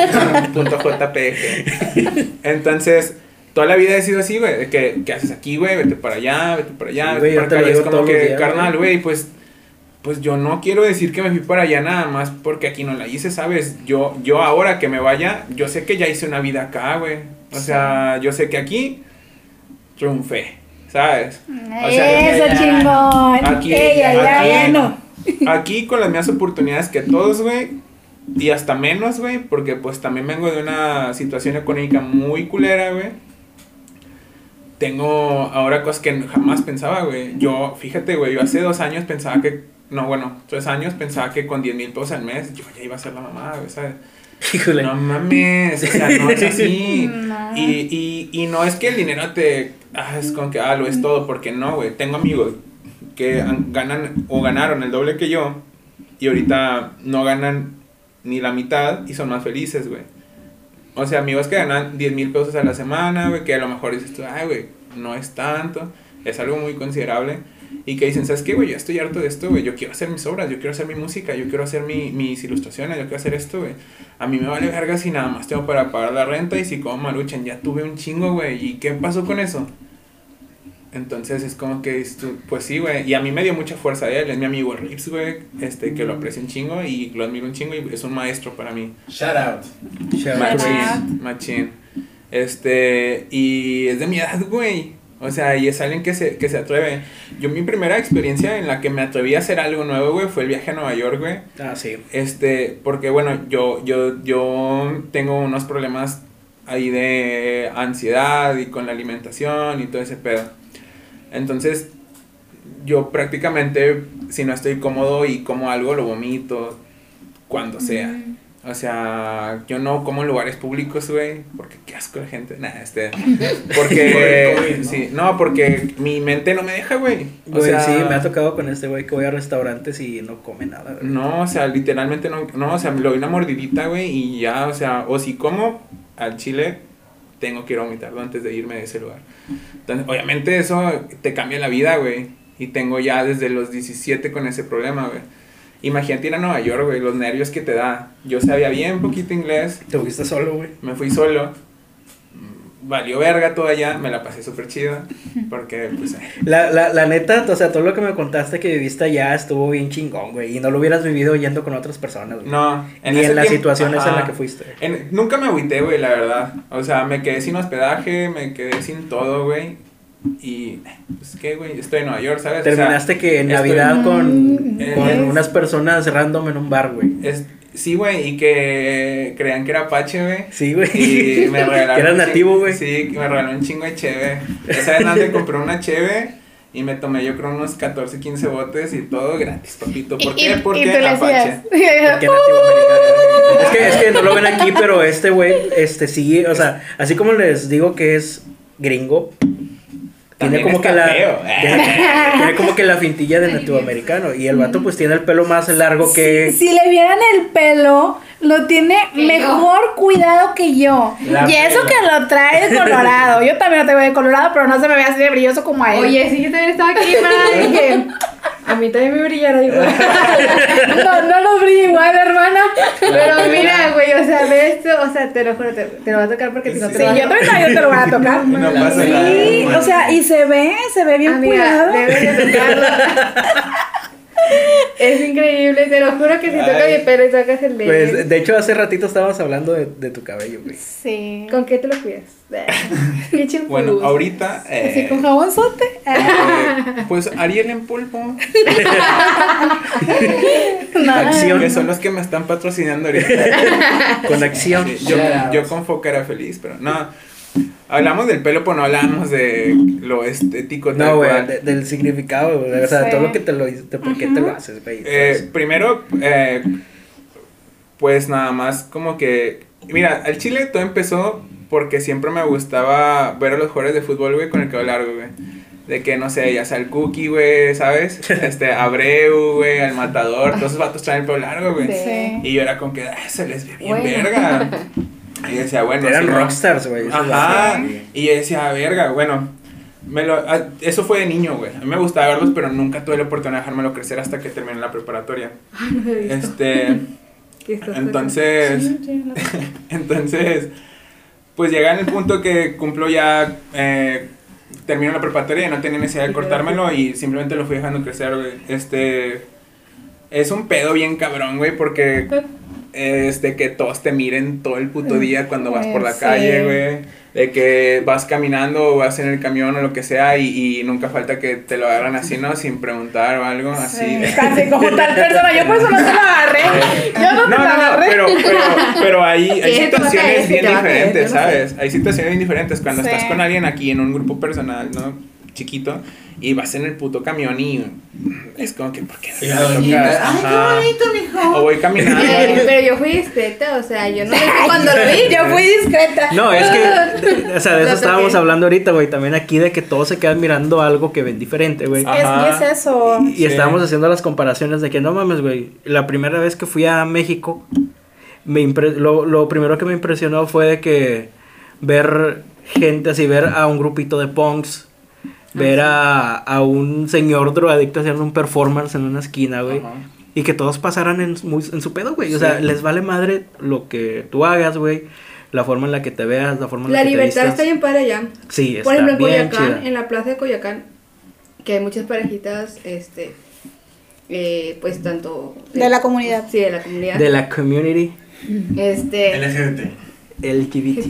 punto JPG. Entonces, toda la vida he sido así, güey. que, ¿Qué haces aquí, güey? Vete para allá, vete para allá, Sí, vete para acá. Y es como que, carnal, güey. güey, pues. Pues yo no quiero decir que me fui para allá nada más porque aquí no la hice, ¿sabes? Yo, yo ahora que me vaya, yo sé que ya hice una vida acá, güey. O sea, yo sé que aquí triunfé, ¿sabes? O sea, Eso, chingón. Aquí- Ella, ya, aquí- ya no. Aquí con las mismas oportunidades que todos, güey. Y hasta menos, güey. Porque pues también vengo de una situación económica muy culera, güey. Tengo ahora cosas que jamás pensaba, güey. Yo, fíjate, güey, yo hace dos años pensaba que... No, bueno, tres años pensaba que con 10 mil pesos al mes yo ya iba a ser la mamá, güey, ¿sabes? Híjole. No mames, o sea, no es [laughs] así. [laughs] No. Y, y, y no es que el dinero te. Ah, es como que, ah, lo es todo, porque no, güey. Tengo amigos que ganan o ganaron el doble que yo y ahorita no ganan ni la mitad y son más felices, güey. O sea, amigos que ganan 10 mil pesos a la semana, güey, que a lo mejor dices tú, ay, güey, no es tanto, es algo muy considerable. Y que dicen, ¿sabes qué, güey? Yo estoy harto de esto, güey. Yo quiero hacer mis obras, yo quiero hacer mi música, yo quiero hacer mi, mis ilustraciones, yo quiero hacer esto, güey. A mí me vale verga si nada más tengo para pagar la renta y si como maruchan, ya tuve un chingo, güey. ¿Y qué pasó con eso? Entonces es como que, pues sí, güey. Y a mí me dio mucha fuerza él, es mi amigo Rips, güey. Este, que lo aprecio un chingo y lo admiro un chingo y es un maestro para mí. Shout out. Shout out machín. Este, y es de mi edad, güey. O sea, y es alguien que se, que se atreve. Yo mi primera experiencia en la que me atreví a hacer algo nuevo, güey, fue el viaje a Nueva York, güey. Ah, sí. Este, porque bueno, yo, yo, yo tengo unos problemas ahí de ansiedad y con la alimentación y todo ese pedo. Entonces, yo prácticamente, si no estoy cómodo y como algo, lo vomito cuando sea. O sea, yo no como en lugares públicos, güey, porque qué asco la gente. Nah, este. [laughs] Porque. COVID, ¿no? Sí, no, porque mi mente no me deja, güey. O sea, sí, me ha tocado con este güey que voy a restaurantes y no come nada, güey. no, o sea, literalmente no, no, o sea, me lo doy una mordidita, güey, y ya, o sea, o si como al chile, tengo que ir a vomitarlo antes de irme de ese lugar. Entonces, obviamente eso te cambia la vida, güey, y tengo ya desde los 17 con ese problema, güey. Imagínate ir a Nueva York, güey, los nervios que te da. Yo sabía bien poquito inglés, Te fuiste solo, güey. me fui solo, valió verga todo allá, me la pasé súper chida, porque, pues, La, la, la neta, o sea, todo lo que me contaste que viviste allá estuvo bien chingón, güey. Y no lo hubieras vivido yendo con otras personas, güey. no. Ni ese en las situaciones en las que fuiste. En- nunca me agüité, güey, la verdad. O sea, me quedé sin hospedaje, me quedé sin todo, güey. Y, pues, ¿qué, güey? Estoy en Nueva York, ¿sabes? O sea, Terminaste que en Navidad con, con es- unas personas random en un bar, güey. es- sí, güey, y que creían que era Apache, güey. Sí, güey. Y me [laughs] regalaron. Que eras nativo, güey. Sí, me regaló un chingo de cheve. Esa vez antes compré una cheve y me tomé yo creo unos 14, 15 botes y todo gratis, papito. ¿Por Y- qué? [laughs] Porque Apache. Porque nativo americano. Es que, es que no lo ven aquí, pero este güey, este sí, o sea, así como les digo que es gringo, tiene como que la [laughs] tiene, tiene como que la fintilla de nativo americano y el vato pues tiene el pelo más largo que Si le vieran el pelo, lo tiene mejor cuidado que yo. La y eso que lo trae de colorado. Yo también lo tengo de colorado, pero no se me ve así de brilloso como a él. Oye, sí, yo también estaba aquí. [laughs] A mí también me brillará igual. [laughs] no, no nos brilla igual, hermana. Pero mira, güey, o sea, ve esto, o sea, te lo juro, te, te lo va a tocar porque si no te Sí, lo va a yo también yo te lo voy a tocar. [laughs] No pasa nada. Sí, o sea, y se ve, se ve bien Amiga, cuidado. debes de tocarlo. [laughs] es increíble, te lo juro que si tocas mi pelo y tocas el de él, Pues, de hecho, hace ratito estábamos hablando de, de tu cabello, güey. Sí. ¿Con qué te lo cuidas? [laughs] Qué. Bueno, ahorita. eh, Así con jabonzote. eh, pues Ariel en polvo. [laughs] No. Acción. Que son los que me están patrocinando ahorita. Con acción. Sí, yo, yo con Foca era feliz, pero no. Hablamos del pelo, pero no hablamos de lo estético. tal No, güey, de- del significado, güey. O sea, Sí. todo lo que te lo dices, ¿por qué te lo haces, güey? Eh, primero, eh, pues nada más como que... Mira, al Chile todo empezó porque siempre me gustaba ver a los jugadores de fútbol, güey, con el cabello largo, güey. De que, no sé, ya sea el Cookie, güey, ¿sabes? [laughs] Este, Abreu, güey, el Matador, todos esos vatos traen el pelo largo, güey. Sí. Y yo era como que, "Ah, se les ve bien Bueno. verga. [laughs] Y decía, bueno, Eran ¿no? rockstars, güey. Ajá. Y yo decía, verga, bueno. Me lo, ah, eso fue de niño, güey. A mí me gustaba verlos, pero nunca tuve la oportunidad de dejármelo crecer hasta que terminé la preparatoria. [laughs] No he visto. Este, [laughs] ¿Qué estás entonces, Sí, sí, no. [laughs] entonces, pues llega en el punto que cumplo ya, eh, termino la preparatoria y no tenía necesidad de cortármelo y simplemente lo fui dejando crecer, güey. Este, es un pedo bien cabrón, güey, porque este que todos te miren todo el puto día cuando vas por la Sí. calle, güey. De que vas caminando o vas en el camión o lo que sea y, y nunca falta que te lo agarran así, ¿no? Sin preguntar o algo así. [laughs] Sí, Casi como tal persona. Yo por eso no te lo agarré. [laughs] Yo no No, te no, no, agarré. pero, pero, pero hay, [laughs] situaciones Si bien diferentes, no. ¿sabes? Hay situaciones bien diferentes cuando Sí. estás con alguien aquí en un grupo personal, ¿no? Chiquito, y vas en el puto camión y es como que, ¿por qué no la tocas? "Ay, qué Ajá. mijo. O voy caminando. Pero, pero yo fui discreta, o sea, yo no sé cuando lo vi. Yo fui discreta. No, es que, o sea, de eso [laughs] estábamos toqué. hablando ahorita, güey. También aquí de que todos se quedan mirando algo que ven diferente, güey. Es, es eso. Y, y Sí. estábamos haciendo las comparaciones de que no mames, güey. La primera vez que fui a México, me impre- lo, lo primero que me impresionó fue de que ver gente así, ver a un grupito de punks, ver a, a un señor drogadicto haciendo un performance en una esquina, güey. Ajá. Y que todos pasaran en, su- muy- en su pedo, güey. O sea, les vale madre lo que tú hagas, güey. La forma en la que te veas, la forma en la, La que libertad te está vistas. bien padre allá. Sí, está Por ejemplo, en bien Coyacán, chida. en la plaza de Coyacán, que hay muchas parejitas, este, eh, pues tanto... De la comunidad. Sí, de la comunidad. De la community Este, LGBT. LGBT.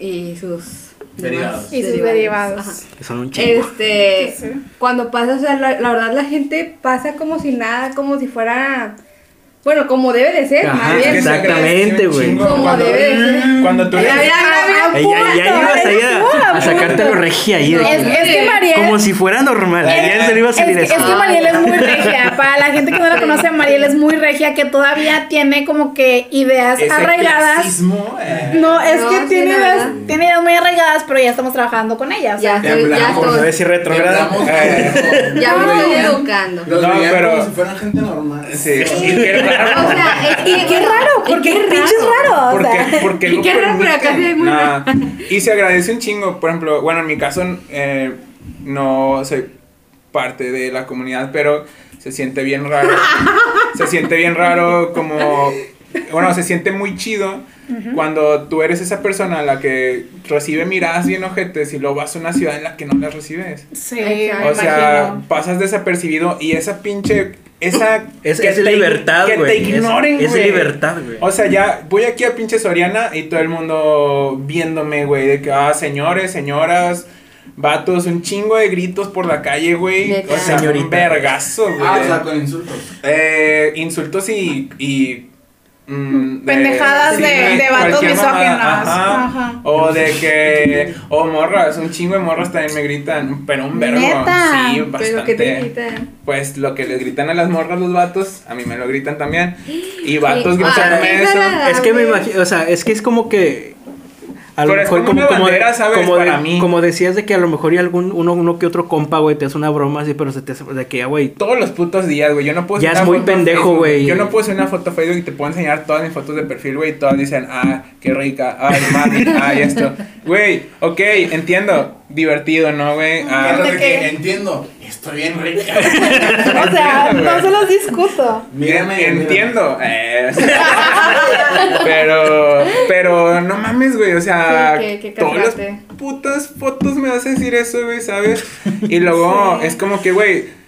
y sus... Derivados. Y sus derivados. Ajá. Que son un chingo. Este, [laughs] Sí. cuando pasa, o sea, la, la verdad la gente pasa como si nada, como si fuera, bueno, como debe de ser, Ajá, más bien. exactamente, güey. Como debe de ser. cuando tú eres- ya, ya ibas ahí a, pura a sacarte lo regia ahí. Es, que- es que Mariel. como si fuera normal. Ya se le iba a Es, salir eso. es que Mariel es muy regia. Para la gente que no la conoce, Mariel es muy regia, que todavía tiene como que ideas Ese arraigadas. clasismo, eh, No, es No, que sí, tiene, ideas, tiene ideas muy arraigadas, pero ya estamos trabajando con ellas. o sea, Ya Temblamos, Por no decir Eh, ya me estoy [laughs] educando. No, pero- como si fueran gente normal. Sí. O sea, es Y qué raro, porque qué raro. o Porque, sea. porque [laughs] Y lo qué raro, pero acá permiten. sí hay muy Nah. Y se agradece un chingo. Por ejemplo, bueno, en mi caso eh, no soy parte de la comunidad, pero se siente bien raro. [laughs] se siente bien raro como... Bueno, se siente muy chido cuando tú eres esa persona a la que recibe miradas bien ojetes y luego vas a una ciudad en la que no las recibes. Sí, O sea, imagino. pasas desapercibido y esa pinche... Esa... Es, que es te- libertad, Que te Es- ignoren, Es, güey. libertad, güey. O sea, ya voy aquí a pinche Soriana y todo el mundo viéndome, güey, de que, ah, señores, señoras, vatos, un chingo de gritos por la calle, güey. O sea, Señorita. un vergazo, güey. Ah, o sea, con insultos. Eh, insultos y... y mm, Pendejadas de- de vatos. Ajá. Ajá. O de que... O morras, un chingo de morras también me gritan, pero un. ¿Neta? Sí, Pero bastante. que te quitan. Pues lo que les gritan a las morras los vatos, a mí me lo gritan también. Y vatos Sí. gritándome Ah, qué eso. Es que me imagino, o sea, es que es como que a lo mejor como una bandera, ¿sabes? como, de- mí. como decías de que a lo mejor y algún uno, uno que otro compa, güey, te hace una broma así, pero se te hace de que ya, güey, Todos los putos días, güey. Yo no puedo Ya es una muy pendejo, Facebook. güey. Yo no puedo subir una foto Facebook y te puedo enseñar todas mis fotos de perfil, güey. Y todas dicen, ah, qué rica, ay, [laughs] mami, ay, esto. Güey, ok, entiendo. Divertido, ¿no, güey? Ah, que- entiendo. Es estoy bien rica. [laughs] O sea, no se los discuto. Mírame, Entiendo. [laughs] eh, pero, pero no mames, güey. O sea, Sí, que- que todas las putas fotos me vas a decir eso, güey, ¿sabes? Y luego [laughs] Sí. es como que, güey.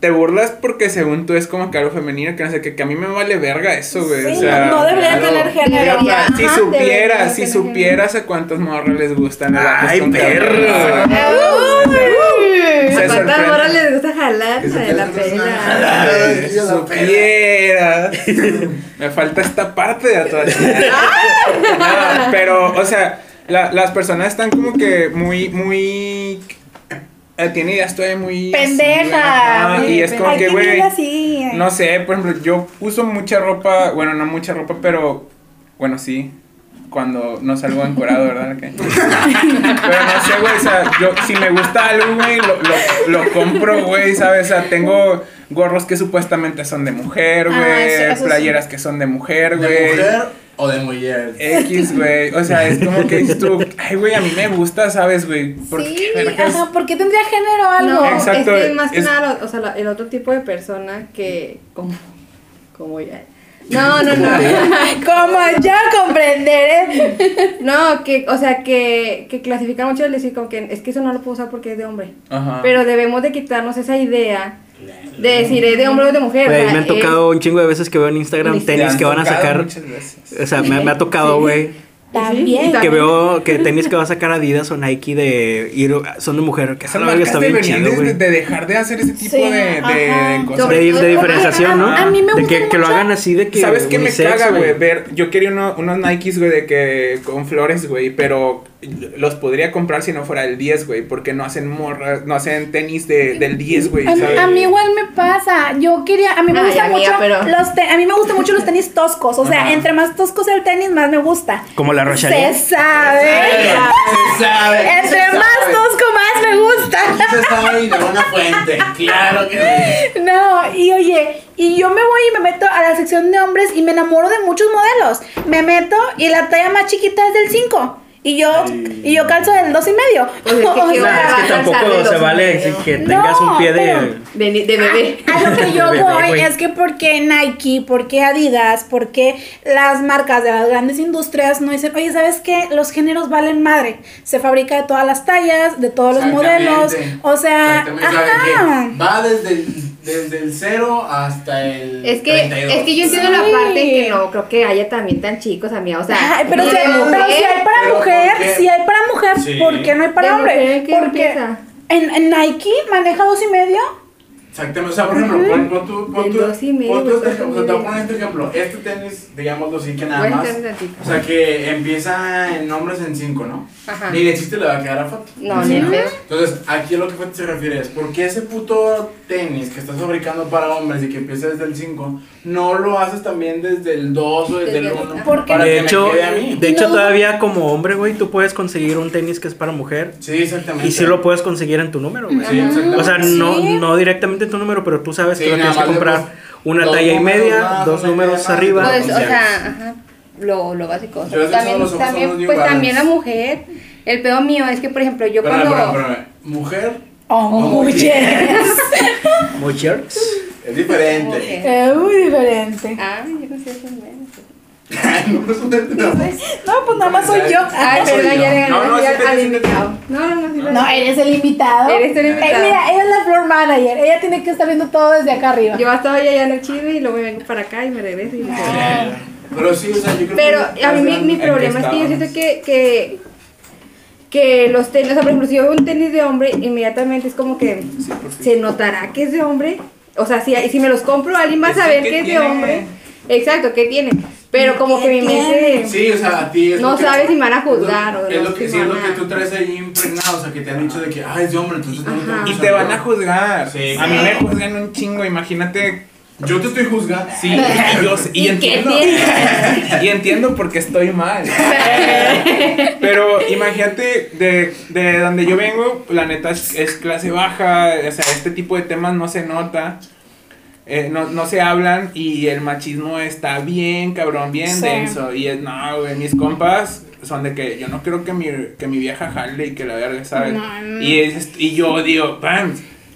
Te burlas porque según tú es como que algo femenino, que no sé, que, que a mí me vale verga eso, güey. o Sí, sea, no debería claro. tener género. Si Ajá, supieras, si supieras a cuántos morros les gustan Ay, perro. Se ¿A cuántas sorprende. horas se de la pela. Si la supieras. [laughs] Me falta esta parte de atrás. [laughs] No, pero, o sea, la- las personas están como que muy, muy. eh, tienen ideas todavía muy. Pendeja. Y es como que, güey. No sé, por ejemplo, yo uso mucha ropa. Bueno, no mucha ropa, pero. Bueno, sí. Cuando no salgo encorado, ¿verdad? Que- [laughs] Pero no sé, güey, o sea, yo, si me gusta algo, güey, lo, lo, lo compro, güey, ¿sabes? O sea, tengo gorros que supuestamente son de mujer, Ah, güey, eso- eso sí. playeras que son de mujer, ¿De güey. mujer o de mujer? X, güey, o sea, es como que dices tú, ay, güey, a mí me gusta, ¿sabes, güey? ¿Por Sí, qué ajá, ¿por qué tendría género algo? No, Exacto, es que más que es- nada, o sea, el otro tipo de persona que, como, como ya. No, no, no. Como yo comprenderé. No, que, o sea, que, que clasifican mucho el decir como que es que eso no lo puedo usar porque es de hombre. Ajá. Pero debemos de quitarnos esa idea de decir es de hombre o de mujer. o Güey, sea, me han es- tocado un chingo de veces que veo en Instagram Te tenis que van a sacar. muchas veces. O sea, me, me ha tocado, güey. También. Que veo que tenis [laughs] que va a sacar Adidas o Nike de ir, son de mujer. Que verga marcas está bien chido, de, güey. de dejar de hacer ese tipo Sí, de, de, de cosas. De, de diferenciación, ¿no? A mí me de gusta que, que lo hagan así de que. ¿Sabes qué me caga, güey? Ver, yo quería uno- unos Nikes, güey, de que con flores, güey, pero los podría comprar si no fuera el 10, güey, porque no hacen morras, no hacen tenis de, del 10, güey, A a mí igual me pasa. Yo quería, a mí me Ay, gusta amiga, mucho pero- los te- a mí me gustan mucho los [laughs] tenis toscos, o sea, Ajá. entre más tosco sea el tenis más me gusta. Como la Rochelle. Se sabe. Se sabe. Entre se más sabe. tosco más me gusta. Se sabe y de una fuente. Claro que sí. No, y oye, y yo me voy y me meto a la sección de hombres y me enamoro de muchos modelos. Me meto y la talla más chiquita es del 5. Y yo, y yo calzo del 2 y medio. Pues es que [laughs] O qué sea, Nah, es que va a tampoco se dos vale que No, tengas un pie de. De, de bebé. A lo que [laughs] yo Bebé, voy es que porque Nike, porque Adidas, porque las marcas de las grandes industrias no dicen, oye, ¿sabes qué? Los géneros valen madre. Se fabrica de todas las tallas, de todos los modelos. O sea, ajá. Va desde el, desde el 0 hasta el. Es que, 32. es que yo entiendo Sí. la parte que no creo que haya también tan chicos, amiga. O sea, Ay, pero, si, pero si hay para pero si hay para mujer, Sí. ¿por qué no hay para ¿De hombre? mujer qué Porque empieza? en, en Nike maneja dos y medio. Exactamente, o sea, por ejemplo, pon, pon tu, pon tu, dos y medio, pon tu este está ejemplo, muy te voy a poner este ejemplo, este tenis, digámoslo así que nada más, o sea, que empieza en nombres en 5, ¿no? Ajá. Ni de chiste le va a quedar a foto. No, ni pedo. Entonces, aquí a lo que Fati se refiere es, ¿por qué ese puto tenis que estás fabricando para hombres y que empieza desde el 5, no lo haces también desde el 2 o desde el Desde- 1? Porque- para De que hecho, me quede a mí. de hecho No. todavía como hombre, güey, tú puedes conseguir un tenis que es para mujer. Sí, exactamente. Y sí lo puedes conseguir en tu número, güey. Sí, exactamente. O sea, no, no directamente tu número, pero tú sabes Sí, que lo tienes que comprar una talla y media, más, dos números más, arriba. Pues, o sea, ajá, lo, lo básico. También, ojos, también pues también la mujer, el pedo mío es que, por ejemplo, yo Espérame, cuando... espérame, espérame. Mujer Oh, mujeres. [laughs] Muy jerks. es diferente. Es muy diferente. Ay, yo no sé si es bueno. [laughs] no, es un no. No, pues nada más soy yo. Ay, yo. ya le gané No, al invitado. No, no, no, No, eres el invitado. Eres el invitado. Eh, mira, ella es la floor manager. Ella tiene que estar viendo todo desde acá arriba. Yo estaba allá en el chido y luego me vengo para acá y me regreso y me Pero sí, o sea, yo creo Pero que. a mí mi, mi ¿En qué problema es que yo siento que, que, que los tenis, o sea, por ejemplo, si yo veo un tenis de hombre, inmediatamente es como que se notará que es de hombre. O sea, si, si me los compro, alguien va a que, saber ¿qué que es de hombre. Exacto, ¿qué tiene? Pero como que mi mente... Sí, o sea, a ti es No sabes si me van a juzgar o Es lo que si sí, es lo que tú traes ahí impregnado, o sea, que te han dicho de que, ah, es de hombre, entonces no Y te van a juzgar. Sí, a mí me juzgan un chingo, imagínate. Yo te estoy juzgando. Sí, y, [laughs] yo, y ¿Y qué entiendo. Y entiendo porque estoy mal. [laughs] Pero imagínate, de, de donde yo vengo, la neta es, es clase baja, o sea, este tipo de temas no se nota, eh, no, no se hablan y el machismo está bien, cabrón, bien Sí. denso. Y es, no, güey, mis compas son de que yo no creo que mi, que mi vieja jale y que la verga, ¿sabes? No, no. Y, es, y yo digo, pam,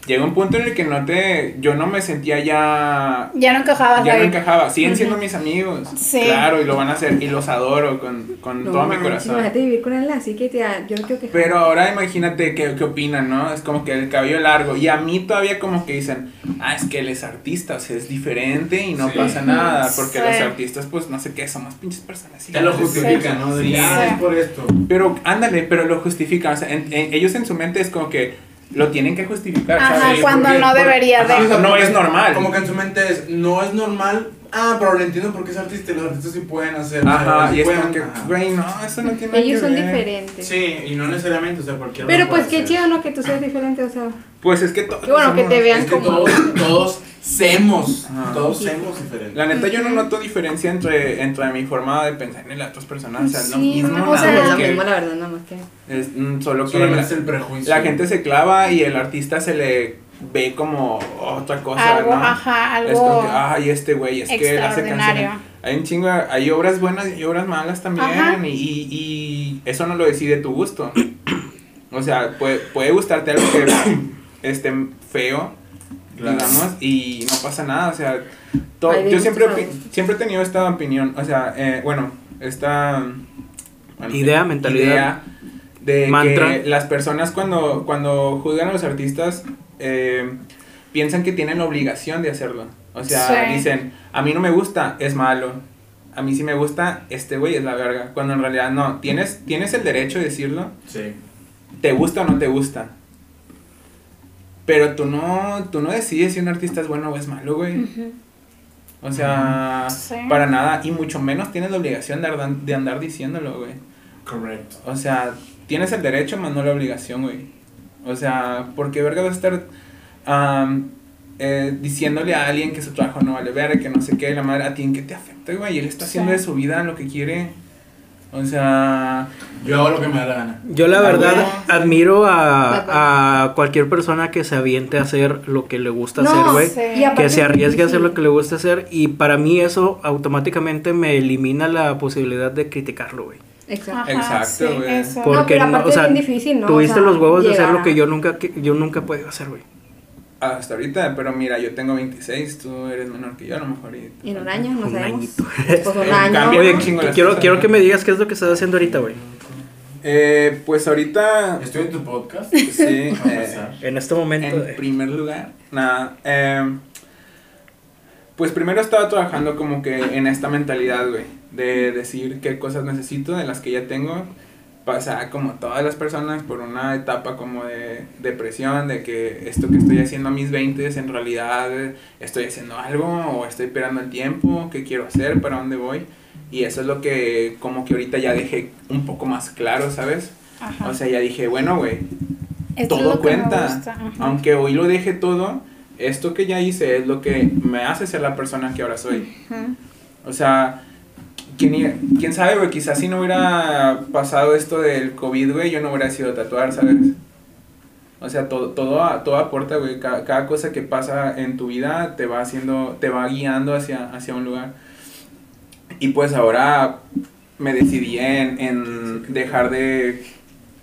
llega un punto en el que no te, yo no me sentía ya, Ya no encajabas ya no ahí. encajaba. Siguen siendo mis amigos, Sí. claro, y lo van a hacer, y los adoro con, con No todo mi manches, corazón. Imagínate vivir con él así que te, yo no quiero que Pero ahora imagínate qué, qué opinan, ¿no? Es como que el cabello largo. Y a mí todavía como que dicen, ah, es que él es artista, o sea, es diferente y no Sí. pasa nada. Porque Sí. los artistas, pues, no sé qué, somos pinches personas. Te lo justifican, ¿no? De, Sí. ah, es por esto. Pero, ándale, pero lo justifican. O sea, en- en- ellos en su mente es como que lo tienen que justificar, Ajá, ¿sabes? cuando Porque- no debería de. Ajá, No porque- es normal. Como que en su mente es, no es normal. Ah, pero lo entiendo porque es artista y los artistas sí pueden hacer. Ajá, y es pueden, como que, ajá. güey, no, eso no tiene nada Ellos que son ver. diferentes. Sí, y no necesariamente, o sea, cualquiera. Pero pues qué hacer. chido, ¿no? Que tú seas diferente, o sea. Pues es que todos Qué bueno que te vean Es que como. todos, todos semos. Ajá. Todos semos diferentes. La neta, yo no noto diferencia entre, entre mi forma de pensar y las otras personas. O sea, es lo Sí, mismo. o nada sea, es más lo que- mismo, la verdad, nada más que. Es mm, solo que Solamente la, es el prejuicio. la gente se clava y el artista se le ve como otra cosa, Algo, ¿no? ajá, Es como algo. que, ay, este güey, es que él hace canciones. Hay un chingo, hay obras buenas y obras malas también. Y, y eso no lo decide tu gusto. [clears throat] O sea, puede, puede gustarte algo que [coughs] esté feo, Digamos, y no pasa nada. O sea, to- Hay de yo siempre, siempre he tenido esta opinión. O sea, eh, bueno, esta bueno, Idea, mentalidad. idea de Mantra. que las personas cuando, cuando juzgan a los artistas eh, piensan que tienen la obligación de hacerlo. O sea, Sí. dicen, a mí no me gusta, es malo. A mí sí me gusta, este güey es la verga. Cuando en realidad no, tienes, tienes el derecho de decirlo, Sí. te gusta o no te gusta. Pero tú no, tú no decides si un artista es bueno o es malo, güey. O sea, Sí. para nada. Y mucho menos tienes la obligación de, ardan- de andar diciéndolo, güey. Correcto. O sea, tienes el derecho, más no la obligación, güey. O sea, porque verga vas a estar eh, diciéndole a alguien que su trabajo no vale verga, que no sé qué, la madre, a ti en qué te afecta, güey. Él está haciendo Sí. de su vida lo que quiere. O sea, Yo hago lo que me da la gana. Yo la verdad admiro a, a cualquier persona que se aviente a hacer lo que le gusta No, hacer, güey. sí. Que se es arriesgue a hacer lo que le gusta hacer y para mí eso automáticamente me elimina la posibilidad de criticarlo, güey. Exacto. Ajá, Exacto, sí, güey. eso. Por- Porque pero no, o sea, es bien difícil, ¿no? tuviste O sea, los huevos de hacer lo que yo nunca que- yo nunca he podido hacer, güey. Hasta ahorita, pero mira, yo tengo 26, tú eres menor que yo, a lo mejor. Y, Y en un año, no Un sabemos. añito. Pues un [laughs] En año. cambio, Oye, quiero, quiero que me digas qué es lo que estás haciendo ahorita, güey. Eh, pues ahorita, Estoy en tu podcast. sí, [laughs] eh. En este momento. En de- primer lugar, nada. eh, pues primero estaba trabajando como que en esta mentalidad, güey, de decir qué cosas necesito, de las que ya tengo. Pasar como todas las personas por una etapa como de depresión, de que esto que estoy haciendo a mis 20 en realidad eh, estoy haciendo algo o estoy esperando el tiempo, qué quiero hacer, para dónde voy. Y eso es lo que como que ahorita ya dejé un poco más claro, ¿sabes? Ajá. O sea, ya dije, bueno, güey, Esto todo cuenta. ajá. Aunque hoy lo deje todo, esto que ya hice es lo que me hace ser la persona que ahora soy. Ujú. O sea, ¿quién, quién sabe, güey? Quizás si no hubiera pasado esto del COVID, güey, yo no hubiera sido tatuar, ¿sabes? O sea, todo, todo, todo aporta, güey. Cada, cada cosa que pasa en tu vida te va haciendo, te va guiando hacia, hacia un lugar. Y pues ahora me decidí en, en dejar de,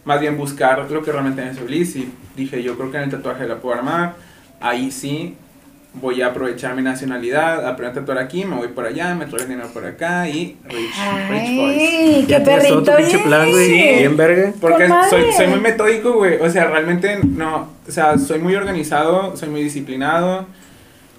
más bien buscar lo que realmente me feliz. Y dije, yo creo que en el tatuaje la puedo armar. Ahí sí voy a aprovechar mi nacionalidad, aprender a tatuar aquí, me voy por allá, me traigo dinero por acá y Rich, Rich Boys. Qué perrito tu pinche plan, güey. eres. Bien verga. Porque ¡Con soy, muy metódico, güey. O sea, realmente no. O sea, soy muy organizado, soy muy disciplinado.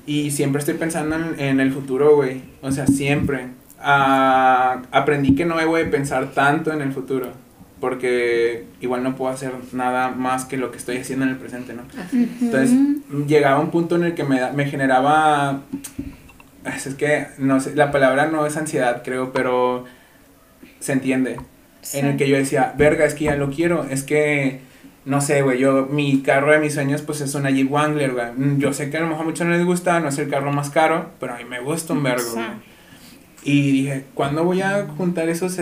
Y siempre estoy pensando en, en el futuro, güey. O sea, siempre. Ah, aprendí que no debo de pensar tanto en el futuro. Porque igual no puedo hacer nada más que lo que estoy haciendo en el presente, ¿no? Entonces, llegaba un punto en el que me, da- me generaba. Es que, no sé, la palabra no es ansiedad, creo, pero se entiende Sí. en el que yo decía, verga, es que ya lo quiero, es que, no sé, güey, yo, mi carro de mis sueños, pues es una Jeep Wrangler, güey. Mm, Yo sé que a lo mejor a muchos no les gusta, no es el carro más caro, pero a mí me gusta un vergo, güey. Y dije, ¿cuándo voy a juntar esos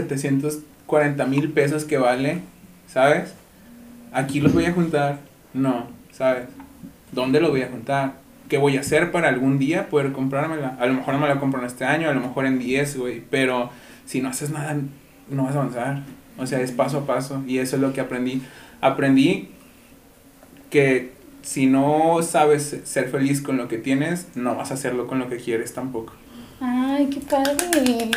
740 mil pesos que vale? ¿Sabes? ¿Aquí los voy a juntar? No, ¿sabes? ¿Dónde los voy a juntar? ¿Qué voy a hacer para algún día poder comprármela? A lo mejor no me la compro en este año, a lo mejor en 10, güey, pero si no haces nada, no vas a avanzar. O sea, es paso a paso y eso es lo que aprendí. Aprendí que si no sabes ser feliz con lo que tienes, no vas a hacerlo con lo que quieres tampoco. Ay, qué padre.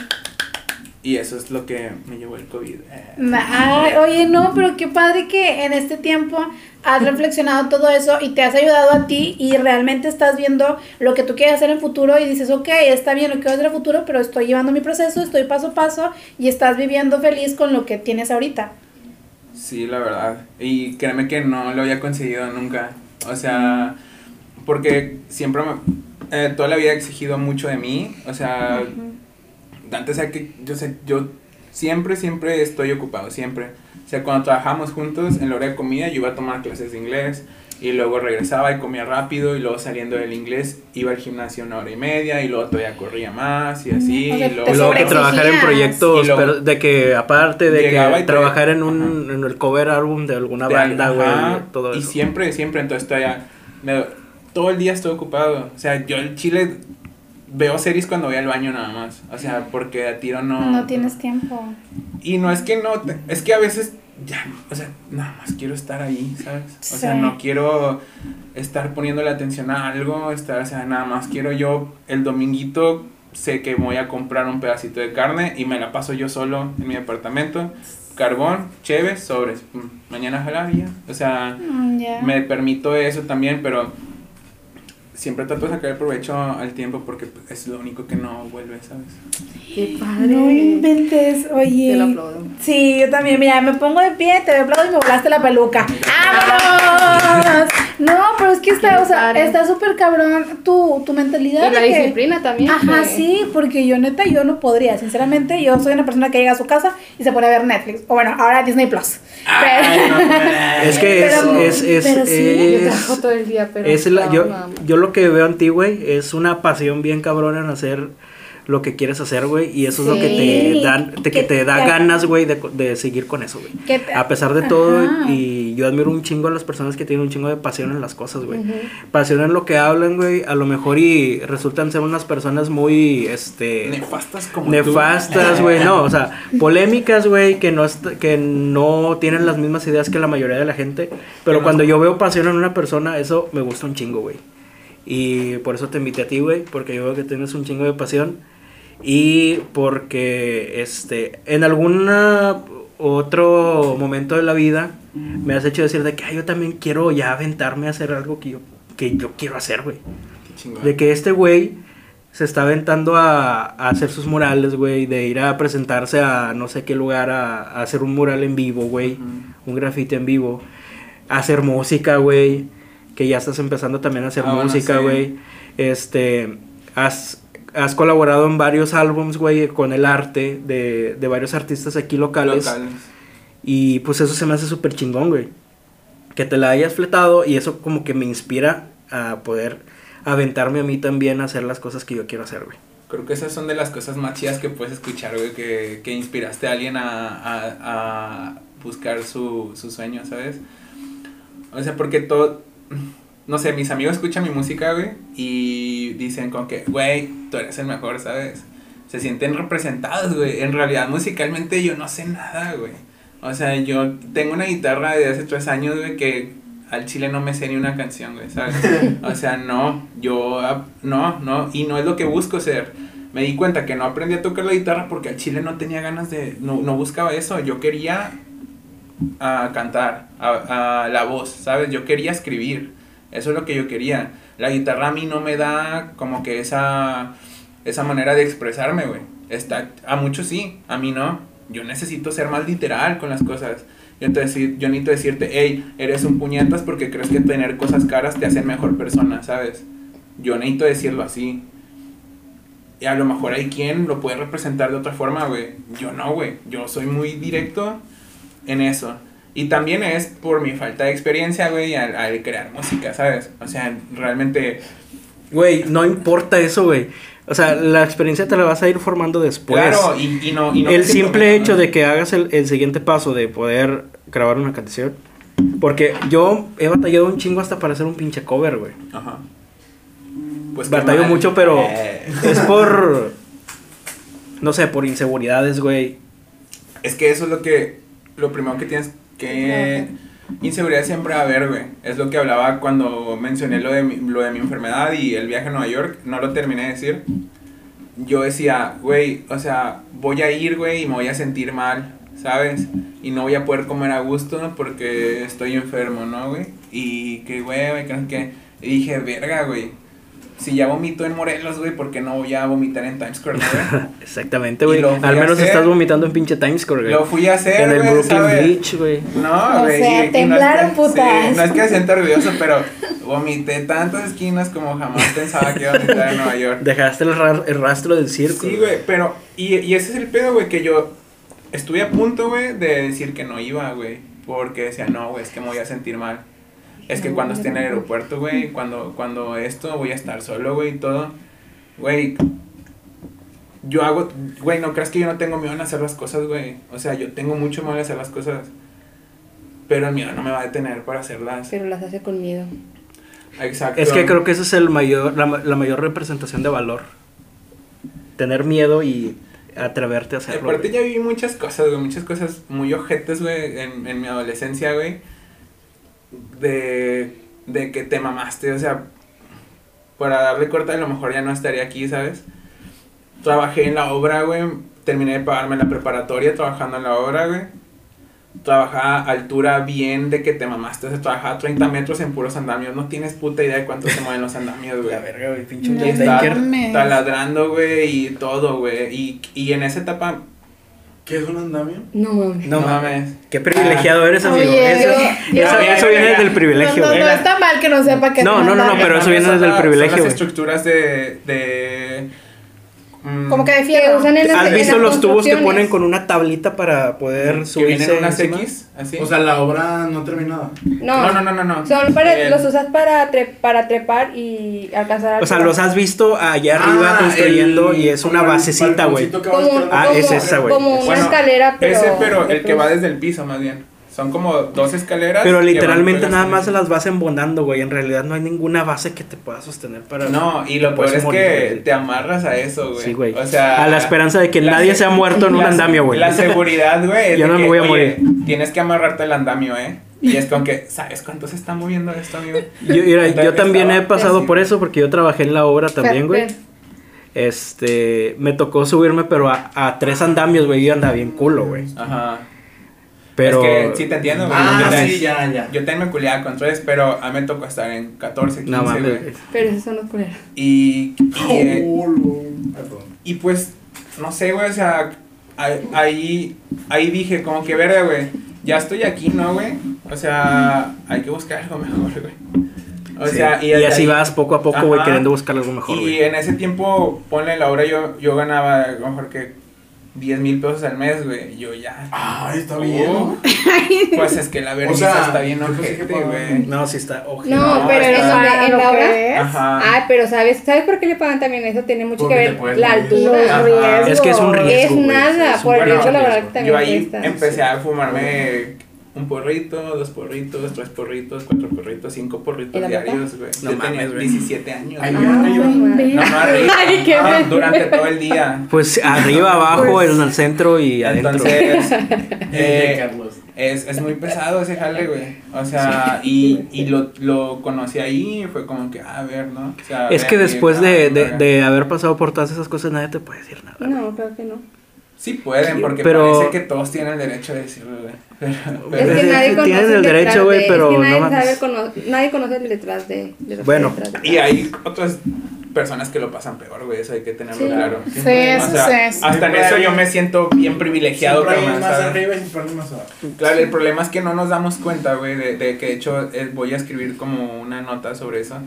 Y eso es lo que me llevó el COVID. Eh. Ay, oye, no, pero qué padre que en este tiempo has reflexionado todo eso y te has ayudado a ti y realmente estás viendo lo que tú quieres hacer en el futuro y dices, ok, está bien lo que voy a hacer en el futuro, pero estoy llevando mi proceso, estoy paso a paso y estás viviendo feliz con lo que tienes ahorita. Sí, la verdad. Y créeme que no lo había conseguido nunca. O sea, porque siempre me, eh, toda la vida he exigido mucho de mí. O sea, antes sea que yo sé, yo siempre, siempre estoy ocupado, siempre. O sea, cuando trabajamos juntos en la hora de comida, yo iba a tomar clases de inglés y luego regresaba y comía rápido y luego saliendo del inglés iba al gimnasio una hora y media y luego todavía corría más y así. O sea, y luego, Y luego que trabajar en proyectos, Y luego- pero de que aparte de que y trabajar en un en el cover álbum de alguna de- banda, güey, todo Y eso. siempre, siempre, entonces todavía, me- todo el día estoy ocupado. O sea, yo en Chile veo series cuando voy al baño nada más. O sea, porque a tiro no... No tienes tiempo. Y no es que no, te- es que a veces ya, o sea, nada más quiero estar ahí, ¿sabes? O sea, no quiero estar poniéndole atención a algo, estar, o sea, nada más quiero yo el dominguito sé que voy a comprar un pedacito de carne y me la paso yo solo en mi departamento. Carbón, chévere, sobres. mm, Mañana jalar ya. O sea, Mm, me permito eso también, pero siempre trato de sacar el provecho al tiempo porque pues, es lo único que no vuelve, ¿sabes? Qué padre. No inventes, oye. Te lo aplaudo. Sí, yo también. Mira, me pongo de pie, te aplaudo y me volaste la peluca. ¡Vámonos! [laughs] No, pero es que está, o sea, está súper cabrón tu, tu mentalidad. Y la que- disciplina también. Ajá, que- sí, porque yo neta, yo no podría. Sinceramente, yo soy una persona que llega a su casa y se pone a ver Netflix. O bueno, ahora Disney Plus. Ay, no. Es que es, Pero- es, es, pero sí, Yo es- trabajo todo el día, pero. es la- no, yo, no. yo lo que veo en ti, güey, es una pasión bien cabrona en hacer lo que quieres hacer, güey, y eso es lo que te dan, te, que Que te da ganas, güey, de, de seguir con eso, güey. A pesar de todo, Ajá. y yo admiro un chingo a las personas que tienen un chingo de pasión en las cosas, güey. Ujú. Pasión en lo que hablan, güey, a lo mejor y resultan ser unas personas muy, este... Nefastas como tú. Nefastas, [laughs] güey, no, o sea, polémicas, güey, que no que no tienen las mismas ideas que la mayoría de la gente, pero no cuando yo veo pasión en una persona, eso me gusta un chingo, güey. Y por eso te invité a ti, güey, porque yo veo que tienes un chingo de pasión y porque este en algún otro momento de la vida me has hecho decir de que "Ay, yo también quiero ya aventarme a hacer algo que yo que yo quiero hacer, güey. De que este güey se está aventando a, a hacer sus murales, güey. De ir a presentarse a no sé qué lugar a, a hacer un mural en vivo, güey. Ujú. Un grafite en vivo. Hacer música, güey. Que ya estás empezando también a hacer Ah, bueno, música, sí. güey. Este. Has, has colaborado en varios álbums, güey, con el arte de, de varios artistas aquí locales. Locales. Y pues eso se me hace súper chingón, güey. Que te la hayas fletado y eso como que me inspira a poder aventarme a mí también a hacer las cosas que yo quiero hacer, güey. Creo que esas son de las cosas más chidas que puedes escuchar, güey, que, que inspiraste a alguien a, a, a buscar su, su sueño, ¿sabes? O sea, porque todo, no sé, mis amigos escuchan mi música, güey, y dicen como que, güey, tú eres el mejor, ¿sabes? Se sienten representados, güey. En realidad, musicalmente yo no sé nada, güey. O sea, yo tengo una guitarra de hace tres años, güey, que al chile no me sé ni una canción, güey, ¿sabes? [laughs] O sea, no, yo, no, no, y no es lo que busco ser. Me di cuenta que no aprendí a tocar la guitarra porque al chile no tenía ganas de, no, no buscaba eso, yo quería a cantar, a, a la voz, ¿sabes? Yo quería escribir, eso es lo que yo quería. La guitarra a mí no me da como que esa, esa manera de expresarme, güey. Está, a muchos sí, a mí no. Yo necesito ser más literal con las cosas. Yo, te decir, yo necesito decirte, hey, eres un puñetas porque crees que tener cosas caras te hacen mejor persona, ¿sabes? Yo necesito decirlo así. Y a lo mejor hay quien lo puede representar de otra forma, güey. Yo no, güey. Yo soy muy directo en eso. Y también es por mi falta de experiencia, güey, al, al crear música, ¿sabes? O sea, realmente... Güey, no importa eso, güey. O sea, la experiencia te la vas a ir formando después. claro, y, y no... Y no el simple hecho de que hagas el, el siguiente paso de poder grabar una canción. Porque yo he batallado un chingo hasta para hacer un pinche cover, güey. Ajá. Pues Batallo mal. mucho, pero Eh. es por. [laughs] No sé, por inseguridades, güey. Es que eso es lo que... Lo primero que tienes que Inseguridad siempre va a haber, güey. Es lo que hablaba cuando mencioné lo de, mi, lo de mi enfermedad y el viaje a Nueva York. No lo terminé de decir. Yo decía, güey, o sea, voy a ir, güey, y me voy a sentir mal, ¿sabes? Y no voy a poder comer a gusto ¿no? porque estoy enfermo, ¿no, güey? Y que, güey, que, que... Y dije, verga, güey. Si ya vomito en Morelos, güey, ¿por qué no voy a vomitar en Times Square, no, güey? [laughs] Exactamente, güey. Al menos hacer. estás vomitando en pinche Times Square, güey. Lo fui a hacer, En el Brooklyn ¿sabes? Beach, güey. No, O güey. sea, y- y no es temblaron, que- putas. sí, no es que me sienta [laughs] orgulloso, pero vomité tantas esquinas como jamás pensaba que iba a vomitar en Nueva York. Dejaste el, ra- el rastro del circo. Sí, güey, pero. Y, y ese es el pedo, güey, que yo estuve a punto, güey, de decir que no iba, güey. Porque decía, no, güey, es que me voy a sentir mal. Es que cuando esté en el aeropuerto, güey, cuando, cuando esto voy a estar solo, güey, y todo. Güey, yo hago, güey, no creas que yo no tengo miedo en hacer las cosas, güey. O sea, yo tengo mucho miedo en hacer las cosas. Pero el miedo no me va a detener para hacerlas. Pero las hace con miedo. Exacto. Es que creo que esa es el mayor, la, la mayor representación de valor. Tener miedo y atreverte a hacerlo. Aparte ya viví muchas cosas, güey, muchas cosas muy ojetes, güey, en, en mi adolescencia, güey. De, de que te mamaste, o sea, para darle corta a lo mejor ya no estaría aquí, ¿sabes? Trabajé en la obra, güey, terminé de pagarme la preparatoria trabajando en la obra, güey. Trabajaba a altura bien de que te mamaste, o sea, trabajaba 30 metros en puros andamios, no tienes puta idea de cuánto se mueven los andamios, güey. La verga, güey, pinche No taladrando, güey, y todo, güey. Y, y en esa etapa, ¿Qué es un andamio? No mames. No no mames. Qué privilegiado eres, amigo. Oye, eso, yo- eso, yo- eso viene yo- del privilegio, No, no, no está mal que no sepa que No, es no, no, no, andamio. pero eso viene desde el privilegio, Son las estructuras de... de Como que de Que fierro. usan en ¿Has en visto los tubos que ponen con una tablita para poder subirse vienen unas? X, así. O sea, la obra no terminada. No, no, no, no, no. Son para, los usas para, tre- para trepar y alcanzar a O sea, los has visto allá arriba Ah, construyendo el- y es una basecita, güey. Ah, es esa, güey. Como una Bueno, escalera, pero... Ese, pero el que va desde el piso, más bien. Son como dos escaleras. Pero literalmente nada más se las vas embondando, güey. En realidad no hay ninguna base que te pueda sostener para... No, y lo peor es morir, que güey. te amarras a eso, güey. Sí, güey. O sea... A la esperanza de que nadie se- se ha muerto en un andamio, güey. La seguridad, güey. es [laughs] Yo no me voy a oye, morir. Tienes que amarrarte el andamio, ¿eh? Y es con que, ¿sabes cuánto se está moviendo esto, amigo? Yo, mira, Entonces, yo también he pasado por eso porque yo trabajé en la obra también, güey. Este, me tocó subirme, pero a, a tres andamios, güey, yo andaba bien culo, güey. Ajá. Pero... Es que sí te entiendo, güey. Ah, yo, también- sí, ya, ya. yo también me culiaba con tres, pero a mí me tocó estar en 14, 15, No güey. Pero esos son los culeros. Y, y, eh, Oh, perdón. y pues, no sé, güey, o sea, ahí- ahí, ahí dije, como que verga, güey, ya estoy aquí, ¿no, güey? O sea, hay que buscar algo [laughs] mejor, güey. O Sí. sea, y, desde así ahí- vas poco a poco, güey, queriendo buscar algo mejor, Y güey. en ese tiempo, ponle la hora, yo, yo ganaba a lo mejor que 10 mil pesos al mes, güey. y Yo ya. Ay, está Oh, bien. [laughs] Pues es que la verdad sea, está bien ojete, güey. No, sí está ojete. No, No, pero en, en la es. Ajá. Ay, pero ¿sabes, ¿sabes por qué le pagan también eso? Tiene mucho Porque que ver la altura. Riesgos. Es que es un riesgo. Es nada, es por el riesgo laboral riesgo. que también Yo ahí cuesta. empecé a fumarme un porrito, dos porritos, tres porritos, cuatro porritos, cinco ¿Y porritos diarios, güey. No Yo tenía mames, güey. 17 años. Ay, Ay, güey. No, no, arriba. [laughs] Ay, qué no, feo. durante todo el día. Pues arriba, abajo, Pues- en el centro y adentro. Entonces, [laughs] Eh, Carlos. es, es muy pesado ese jale, güey. O sea, y, y lo, lo conocí ahí y fue como que, ah, a ver, ¿no? O sea, es ver que después de, de, de haber pasado por todas esas cosas, nadie te puede decir nada. No, creo que no. Sí pueden, porque Pero- parece que todos tienen el derecho de decirlo, güey. Pero, [laughs] Pero- Es que nadie conoce Tienes el derecho, detrás güey, de- pero es que nadie no mames. sabe cono- nadie conoce el detrás de, de Bueno, hay detrás de- Y hay otras personas que lo pasan peor, güey, eso hay que tenerlo Sí. claro. Sí, eso O sea, sí es. hasta en eso hay- yo me siento bien privilegiado. Claro, el problema es que no nos damos cuenta, güey, de, de que de hecho eh, voy a escribir como una nota sobre eso,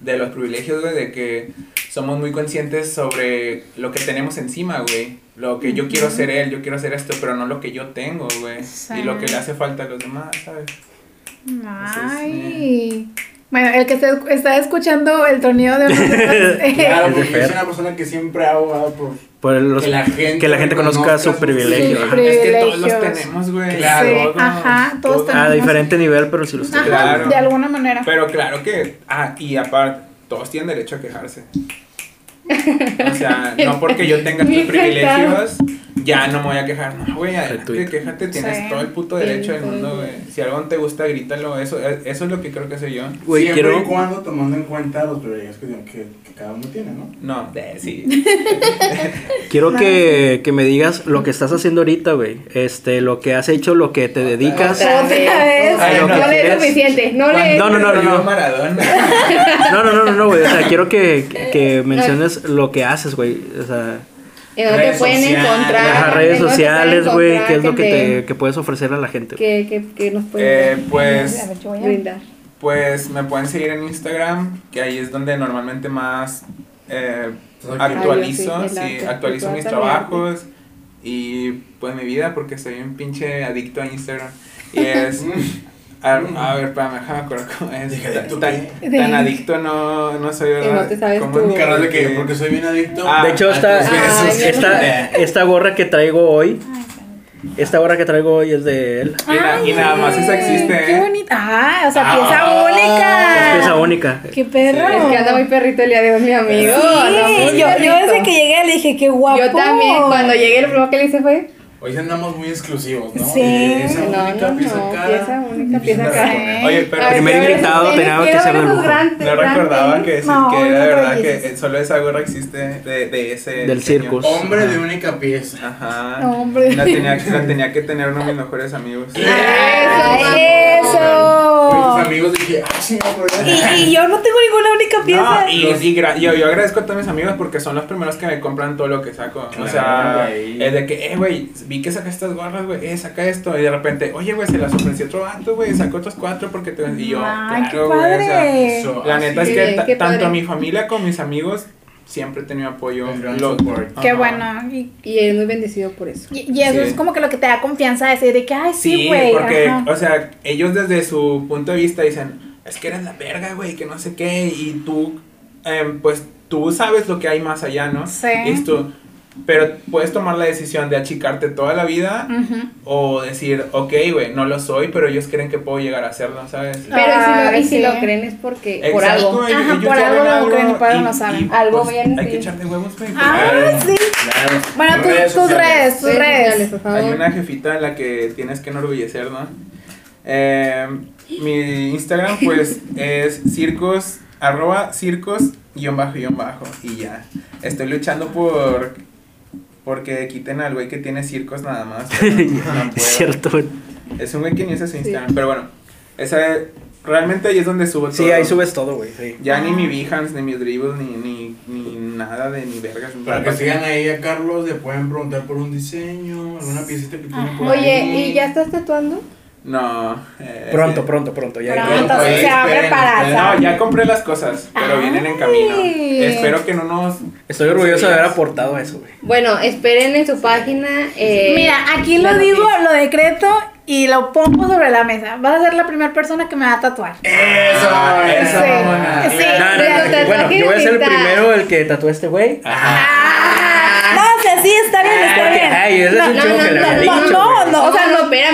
de los privilegios, güey, de que somos muy conscientes sobre lo que tenemos encima, güey. Lo que yo quiero ser él, yo quiero ser esto, pero no lo que yo tengo, güey. Sí. Y lo que le hace falta a los demás, ¿sabes? Ay. Bueno, el que esté- está escuchando el tronido de eh, [laughs] Claro, Es porque soy una persona que siempre ha abogado por Por los- que la gente, que la gente conozca su privilegio. ajá. Es que todos los tenemos, güey. Claro. Sí, Todos, ajá, todos A tenemos. diferente nivel, pero sí los tengo. Claro. de alguna manera. Pero claro que, ah, y aparte, todos tienen derecho a quejarse. O sea, no porque yo tenga tus privilegios, ya no me voy a quejar. No, güey, adelante, Retweet. quéjate, tienes Sí. todo el puto derecho del mundo, güey. Si algo no te gusta, grítalo. Eso, eso es lo que creo que soy yo. Güey, Siempre quiero. y cuando tomando en cuenta los privilegios que, que, que cada uno tiene, ¿no? No, de, sí. [laughs] Quiero que, que me digas lo que estás haciendo ahorita, güey. Este, lo que has hecho, lo que te dedicas. Otra vez. Ay, no lo que le es quieres. suficiente. No le No, no, no, no, no. No, no, no, no, no, güey. O sea, quiero que, que- que lo que haces, güey. O sea, ¿En dónde te pueden sociales. encontrar? las redes ¿En dónde te sociales, güey. ¿Qué es lo que, te- que puedes ofrecer a la gente? que, que, que nos Eh, pueden pues, A ver, yo voy a- brindar? pues me pueden seguir en Instagram, que ahí es donde normalmente más eh, actualizo, Ah, sí, el sí, arte. actualizo mis trabajos y pues mi vida porque soy un pinche adicto a Instagram. Y es... [laughs] A, a ver, espérame, déjame acordar cómo es. Dije, ¿adicto Tan, qué? tan adicto no, no soy, ¿verdad? no te sabes de que porque soy bien adicto. Ah, De hecho, esta. Ay, esta, [laughs] esta gorra que traigo hoy, esta gorra que traigo hoy es de él. Y, na- y nada más esa existe, Qué ¿eh? bonita. Ah, o sea, Ah. pieza única. Es pieza única. Qué perro. Es que anda muy perrito el día de hoy, mi amigo. Sí, yo, yo desde que llegué le dije, qué guapo. Yo también, cuando llegué, lo primero que le hice fue. Hoy andamos muy exclusivos, ¿no? Sí. Esa No, única no, pieza no, cara. pieza única, pieza cara. Oye, pero ver, primer invitado tenía que ser ver de esos lujo. grandes- No recordaba que, sí, No, que era de verdad que solo esa gorra existe de, de ese Del circus. Hombre de única pieza. Ajá. Hombre. La tenía, la tenía que tener uno de mis mejores amigos. [laughs] Ay, Oye, eso. tus amigos dije, ah, sí. Y, y yo no tengo ninguna única pieza. No, y, y gra- yo, yo agradezco a todos mis amigos porque son los primeros que me compran todo lo que saco. o sea, es de que, eh, güey, vi que saca estas gorras, güey, eh, saca esto. Y de repente, oye, güey, se las ofrecí a otro vato, güey, sacó otros cuatro porque te. Y yo, Ay, claro, güey. o sea. Eso, la neta es que tanto padre. mi familia como mis amigos siempre he tenido apoyo. Lo-. Qué Ajá. bueno. Y, Y eres muy bendecido por eso. y- y eso Sí. es como que lo que te da confianza decir de que, ay, sí, Sí, güey. porque, ajá. o sea, ellos desde su punto de vista dicen, es que eres la verga, güey, que no sé qué, y tú, em, pues, tú sabes lo que hay más allá, ¿no? Sí. Y esto, pero puedes tomar la decisión de achicarte toda la vida o decir, ok, güey, no lo soy, pero ellos creen que puedo llegar a serlo, ¿sabes? Pero y si, lo, y si sí. lo creen es porque, por algo. ellos- Ajá, ellos por algo ven lo creen y por algo no saben. Algo pues, bien, Hay sí. que echarle huevos, güey. Ah, sí. Claro. Bueno, tus, Redes tus redes, tus Redes. Hay una jefita a la que tienes que enorgullecer, ¿no? Eh, mi Instagram, pues, [laughs] es circos, arroba circos, guion bajo, guion bajo, y ya. Estoy luchando por, porque quiten al güey que tiene circos nada más. [laughs] no puedo. Es cierto. Es un güey que ni usa su Instagram, pero bueno, esa, realmente ahí es donde subo todo. Sí, ahí subes todo, güey. Sí. Ya ni mi Behance, ni mis dribbles, ni, ni, ni nada de ni vergas. Para que sigan ahí a Carlos, le pueden preguntar por un diseño, alguna piecita que tiene por Oye, ahí. ¿y ya estás tatuando? No. eh, Pronto, sí. pronto, pronto. Ya, Pronto, entonces se va a preparar. No, ya compré las cosas, pero vienen en camino. Espero que en unos. Estoy orgulloso de haber aportado a eso, güey. Bueno, esperen en su página. eh, Mira, aquí lo digo, lo decreto y lo pongo sobre la mesa. Vas a ser la primera persona que me va a tatuar. Eso, Ah, eso, Sí. Sí. No, no, no, no, Bueno, yo voy a ser el primero el que tatúe a este güey. Ah, no, o sea, sí, está bien, está bien. ay, ese es No, un no, chico no, que le no, no,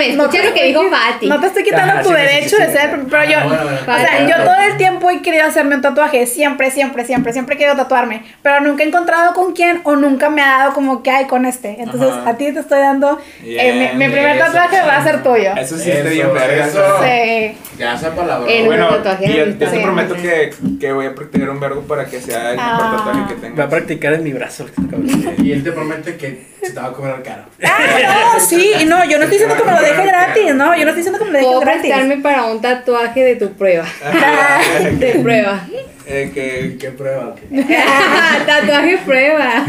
espérame, no escucha te lo que estoy- dijo Fati. No te estoy quitando Ajá, tu sí, sí, derecho sí, de sí. ser, pero yo, Ah, bueno, bueno. o sea, yo todo el tiempo he querido hacerme un tatuaje, siempre, siempre, siempre, siempre he querido tatuarme, pero nunca he encontrado con quién o nunca me ha dado como que hay con este. Entonces, Ajá. a ti te estoy dando, eh, Bien, mi, mi primer eso, tatuaje va a ser tuyo. Eso sí está Eso, bien verga. eso. Sí. Ya esa palabra. En Bueno, tatuaje y yo, yo te Sí. prometo que, que voy a practicar un verbo para que sea el mejor Ah. tatuaje que Va a tenga. practicar en mi brazo. cabrón. Y él te promete que se te va a cobrar caro. Ah, no, sí, y no, yo no estoy diciendo que me lo deje gratis, no, yo no estoy diciendo que me lo deje Puedo gratis. prestarme para un tatuaje de tu prueba. [laughs] [laughs] De prueba. Eh, que, ¿Qué prueba? [laughs] tatuaje prueba.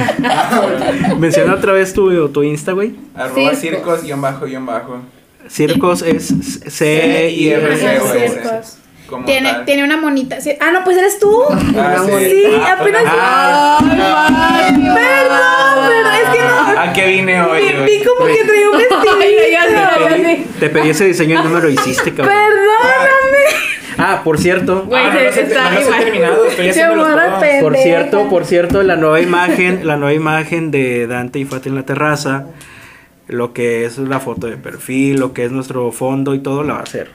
Menciona otra vez tu, tu Insta, güey. arroba Circos. circos, guion bajo, guion bajo. Circos es circos. Como Tiene, tal. tiene una monita. sí. Ah, no, pues eres tú. Ah, Sí, Ah, apenas. Ah. Ay, perdón, perdón, es que no. ¿A qué vine hoy, Vi, güey? vi como que traía un vestido. Te pedí ese diseño y no me lo hiciste, cabrón. Perdóname. Ah, por cierto. Güey, Ah, no, se- los está no los he igual. terminado, estoy Se pe- Por cierto, por cierto, la nueva imagen, la nueva imagen de Dante y Fati en la terraza, lo que es la foto de perfil, lo que es nuestro fondo y todo la va a hacer.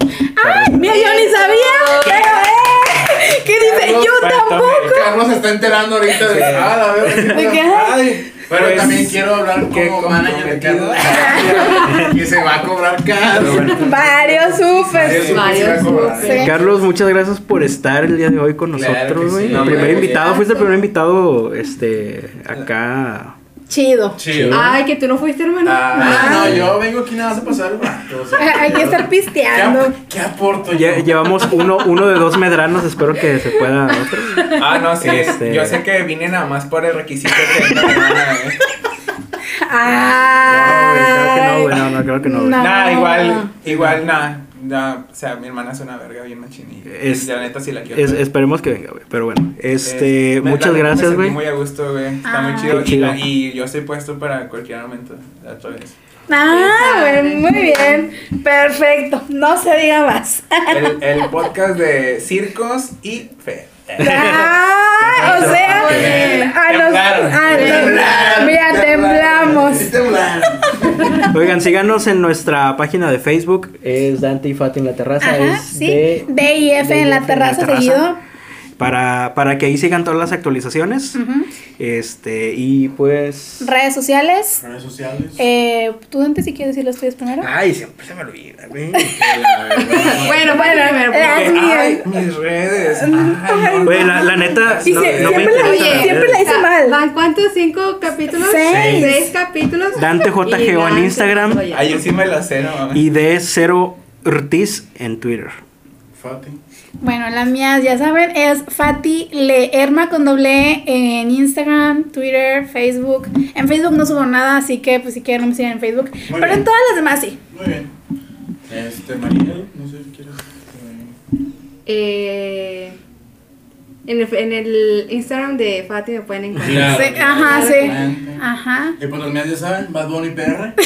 Mira, yo ni sabía. Pero, eh, ¿Qué dice? Yo Carlos, tampoco. Carlos está está enterando ahorita de. Sí. Ah. ¿De qué? Ay, Pero pues, también quiero hablar qué como manager de. Carlos. [laughs] que se va a cobrar caro. Varios supers. Varios Sí. Carlos, muchas gracias por estar el día de hoy con Claro nosotros, que güey. sí. el primer invitado, fuiste el primer invitado, este, acá. Chido. Chido. Ay, que tú no fuiste, hermano. Ah, no, yo vengo aquí nada más a pasar el rato. o sea, [laughs] Hay que estar ¿Qué, pisteando. ap- qué aporto yo? Llevamos uno, uno de dos medranos, espero que se pueda otro. Ah, no, sí. Este- Yo sé que vine nada más por el requisito de hermana, eh. No, güey, claro que no, güey, no, no, claro que no. güey. No. Nah, igual, igual, nada. Nah, o sea, mi hermana es una verga bien machín y Es- la neta sí la quiero. Es- esperemos que venga, güey. Pero bueno, este, Es- muchas la gracias, güey. muy a gusto, güey. Está muy Ah. chido. Qué Y, la- chido. y yo estoy puesto para cualquier momento. Otra vez. Ah, bueno, muy bien. Perfecto. No se diga más. El, el [laughs] podcast de circos y fe. Ah, o sea, Temblaron. ah, no, Temblaron. mira, temblamos. Oigan, síganos en nuestra página de Facebook. Es Dante y Fati en la terraza. Ajá, es sí. de- D y F en la DIF terraza seguido. Para, para que ahí sigan todas las actualizaciones. Este, y pues. Redes sociales. Redes sociales. Eh, ¿Tú antes si quieres decir los tuyos primero? Ay, siempre se me olvida, güey. [laughs] Bueno, bueno, Ay, mías. mis redes. Ay. Güey, la, la neta. Y no, sie- no me siempre la- oye, siempre la hice Ah, mal. ¿Van cuántos? ¿Cinco capítulos? Seis. Seis capítulos. Dante [laughs] JGO en Instagram. Ay, yo sí me la sé, no mames. Y de Cero Ortiz en Twitter. Fati. Bueno, las mías ya saben, es Fati Leerma con doble E en Instagram, Twitter, Facebook. En Facebook no subo nada, así que pues si quieren no me siguen en Facebook. Muy Pero bien. en todas las demás sí. Muy bien. Este, Mariel, no sé si quieres. Eh, en, el, en el Instagram de Fati me pueden encontrar. Claro. Sí, ajá, sí. Ajá. Y pues los mías ya saben, Bad Bunny PR. [laughs]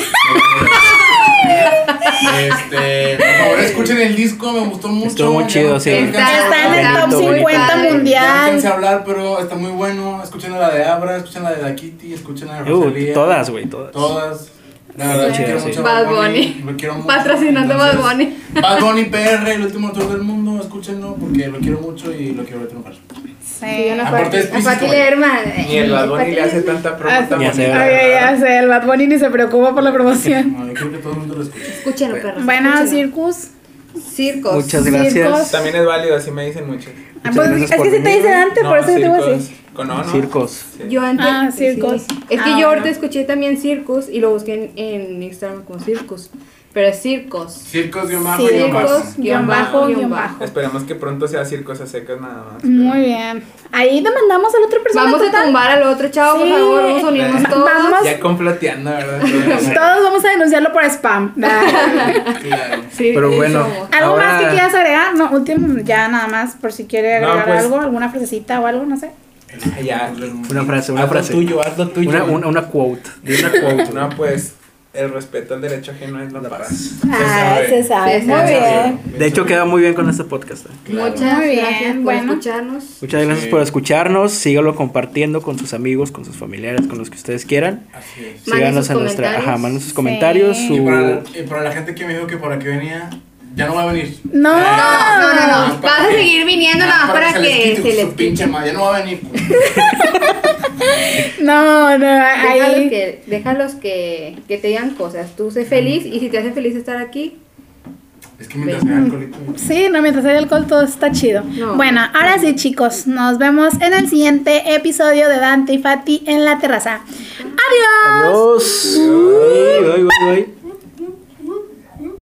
este, por favor escuchen el disco, me gustó mucho. Estuvo muy chido, no- sí. Está- Está en el top muy 50 padre. No mundial. a hablar, pero está muy bueno. Escuchen la de Abra, escuchen la de Da Kitty, escuchen la de Uh, Rosalía. todas, güey, todas. Todas. La verdad, Sí, yo quiero sí. mucho Bad Bunny. Lo quiero mucho. Patrocinando Bad Entonces, Bunny. Bad [laughs] Bunny PR, el último tour del mundo. Escúchenlo porque lo quiero mucho y lo quiero ver triunfar. Sí. Sí, una Aparte es físico. Leerma. Ni el Bad Bunny le hace tanta Ah, ya sé, bonita. Ay, ya sé, el Bad Bunny ni se preocupa por la promoción. No, yo creo que todo el mundo lo escuche. Escúchenlo, perros. Bueno, escúchenlo. Circus. Circos. Muchas Circos. gracias. También es válido, así me dicen muchos. Ah, Muchas pues, gracias es por que si te venir, dicen antes, por No, eso te voy a decir. circos. No, no. Circos. Sí. Yo antes. Ah, sí. Circos. Es que Ah, yo ahorita bueno. escuché también Circus y lo busqué en, en Instagram como Circus. Pero es Circos. Circos guion bajo guion Circos, bajo. guion bajo, guion bajo. Esperemos que pronto sea circos a secas nada más. Muy bien. Ahí demandamos a la otra persona. Vamos a total. tumbar al otro chavo, por Sí. favor. Vamos a unirnos todos. vamos. Ya comploteando, ¿verdad? [laughs] Todos vamos a denunciarlo por spam. [laughs] Claro. Sí, Pero sí bueno. somos. ¿Algo más que Ahora- quieras agregar? No, último, ya nada más, por si quiere No, agregar pues- algo, alguna frasecita o algo, no sé. [laughs] Ya. Una frase, una frase. tuyo, haz lo tuyo. Una, una, una quote. Di una quote. No, pues el respeto al derecho ajeno es la, paz. Ah, sabe. se sabe. Muy bien. De hecho, queda muy bien con este podcast. ¿eh? Claro. Muchas Muy bien, gracias por bueno. escucharnos. Muchas gracias Sí. por escucharnos. Sígalo compartiendo con sus amigos, con sus familiares, con los que ustedes quieran. Así es. Síganos sus en nuestra. comentarios. Ajá, manden sus comentarios. Sí. Su, Y para, y para la gente que me dijo que por aquí venía, ya no va a venir. No. No, no, no, Ah, no. Vas a seguir viniendo nada más para se les que quite se les pinche quite. madre, ya no va a venir. pues. [laughs] No, no, Déjalos ahí. que, déjalos que, que te digan cosas. Tú sé feliz y si te hace feliz estar aquí, Es que mientras me alcoholito. Sí, no, mientras hay alcohol todo está chido. No. Bueno, ahora sí, chicos, nos vemos en el siguiente episodio de Dante y Fati en la terraza. Adiós. Adiós.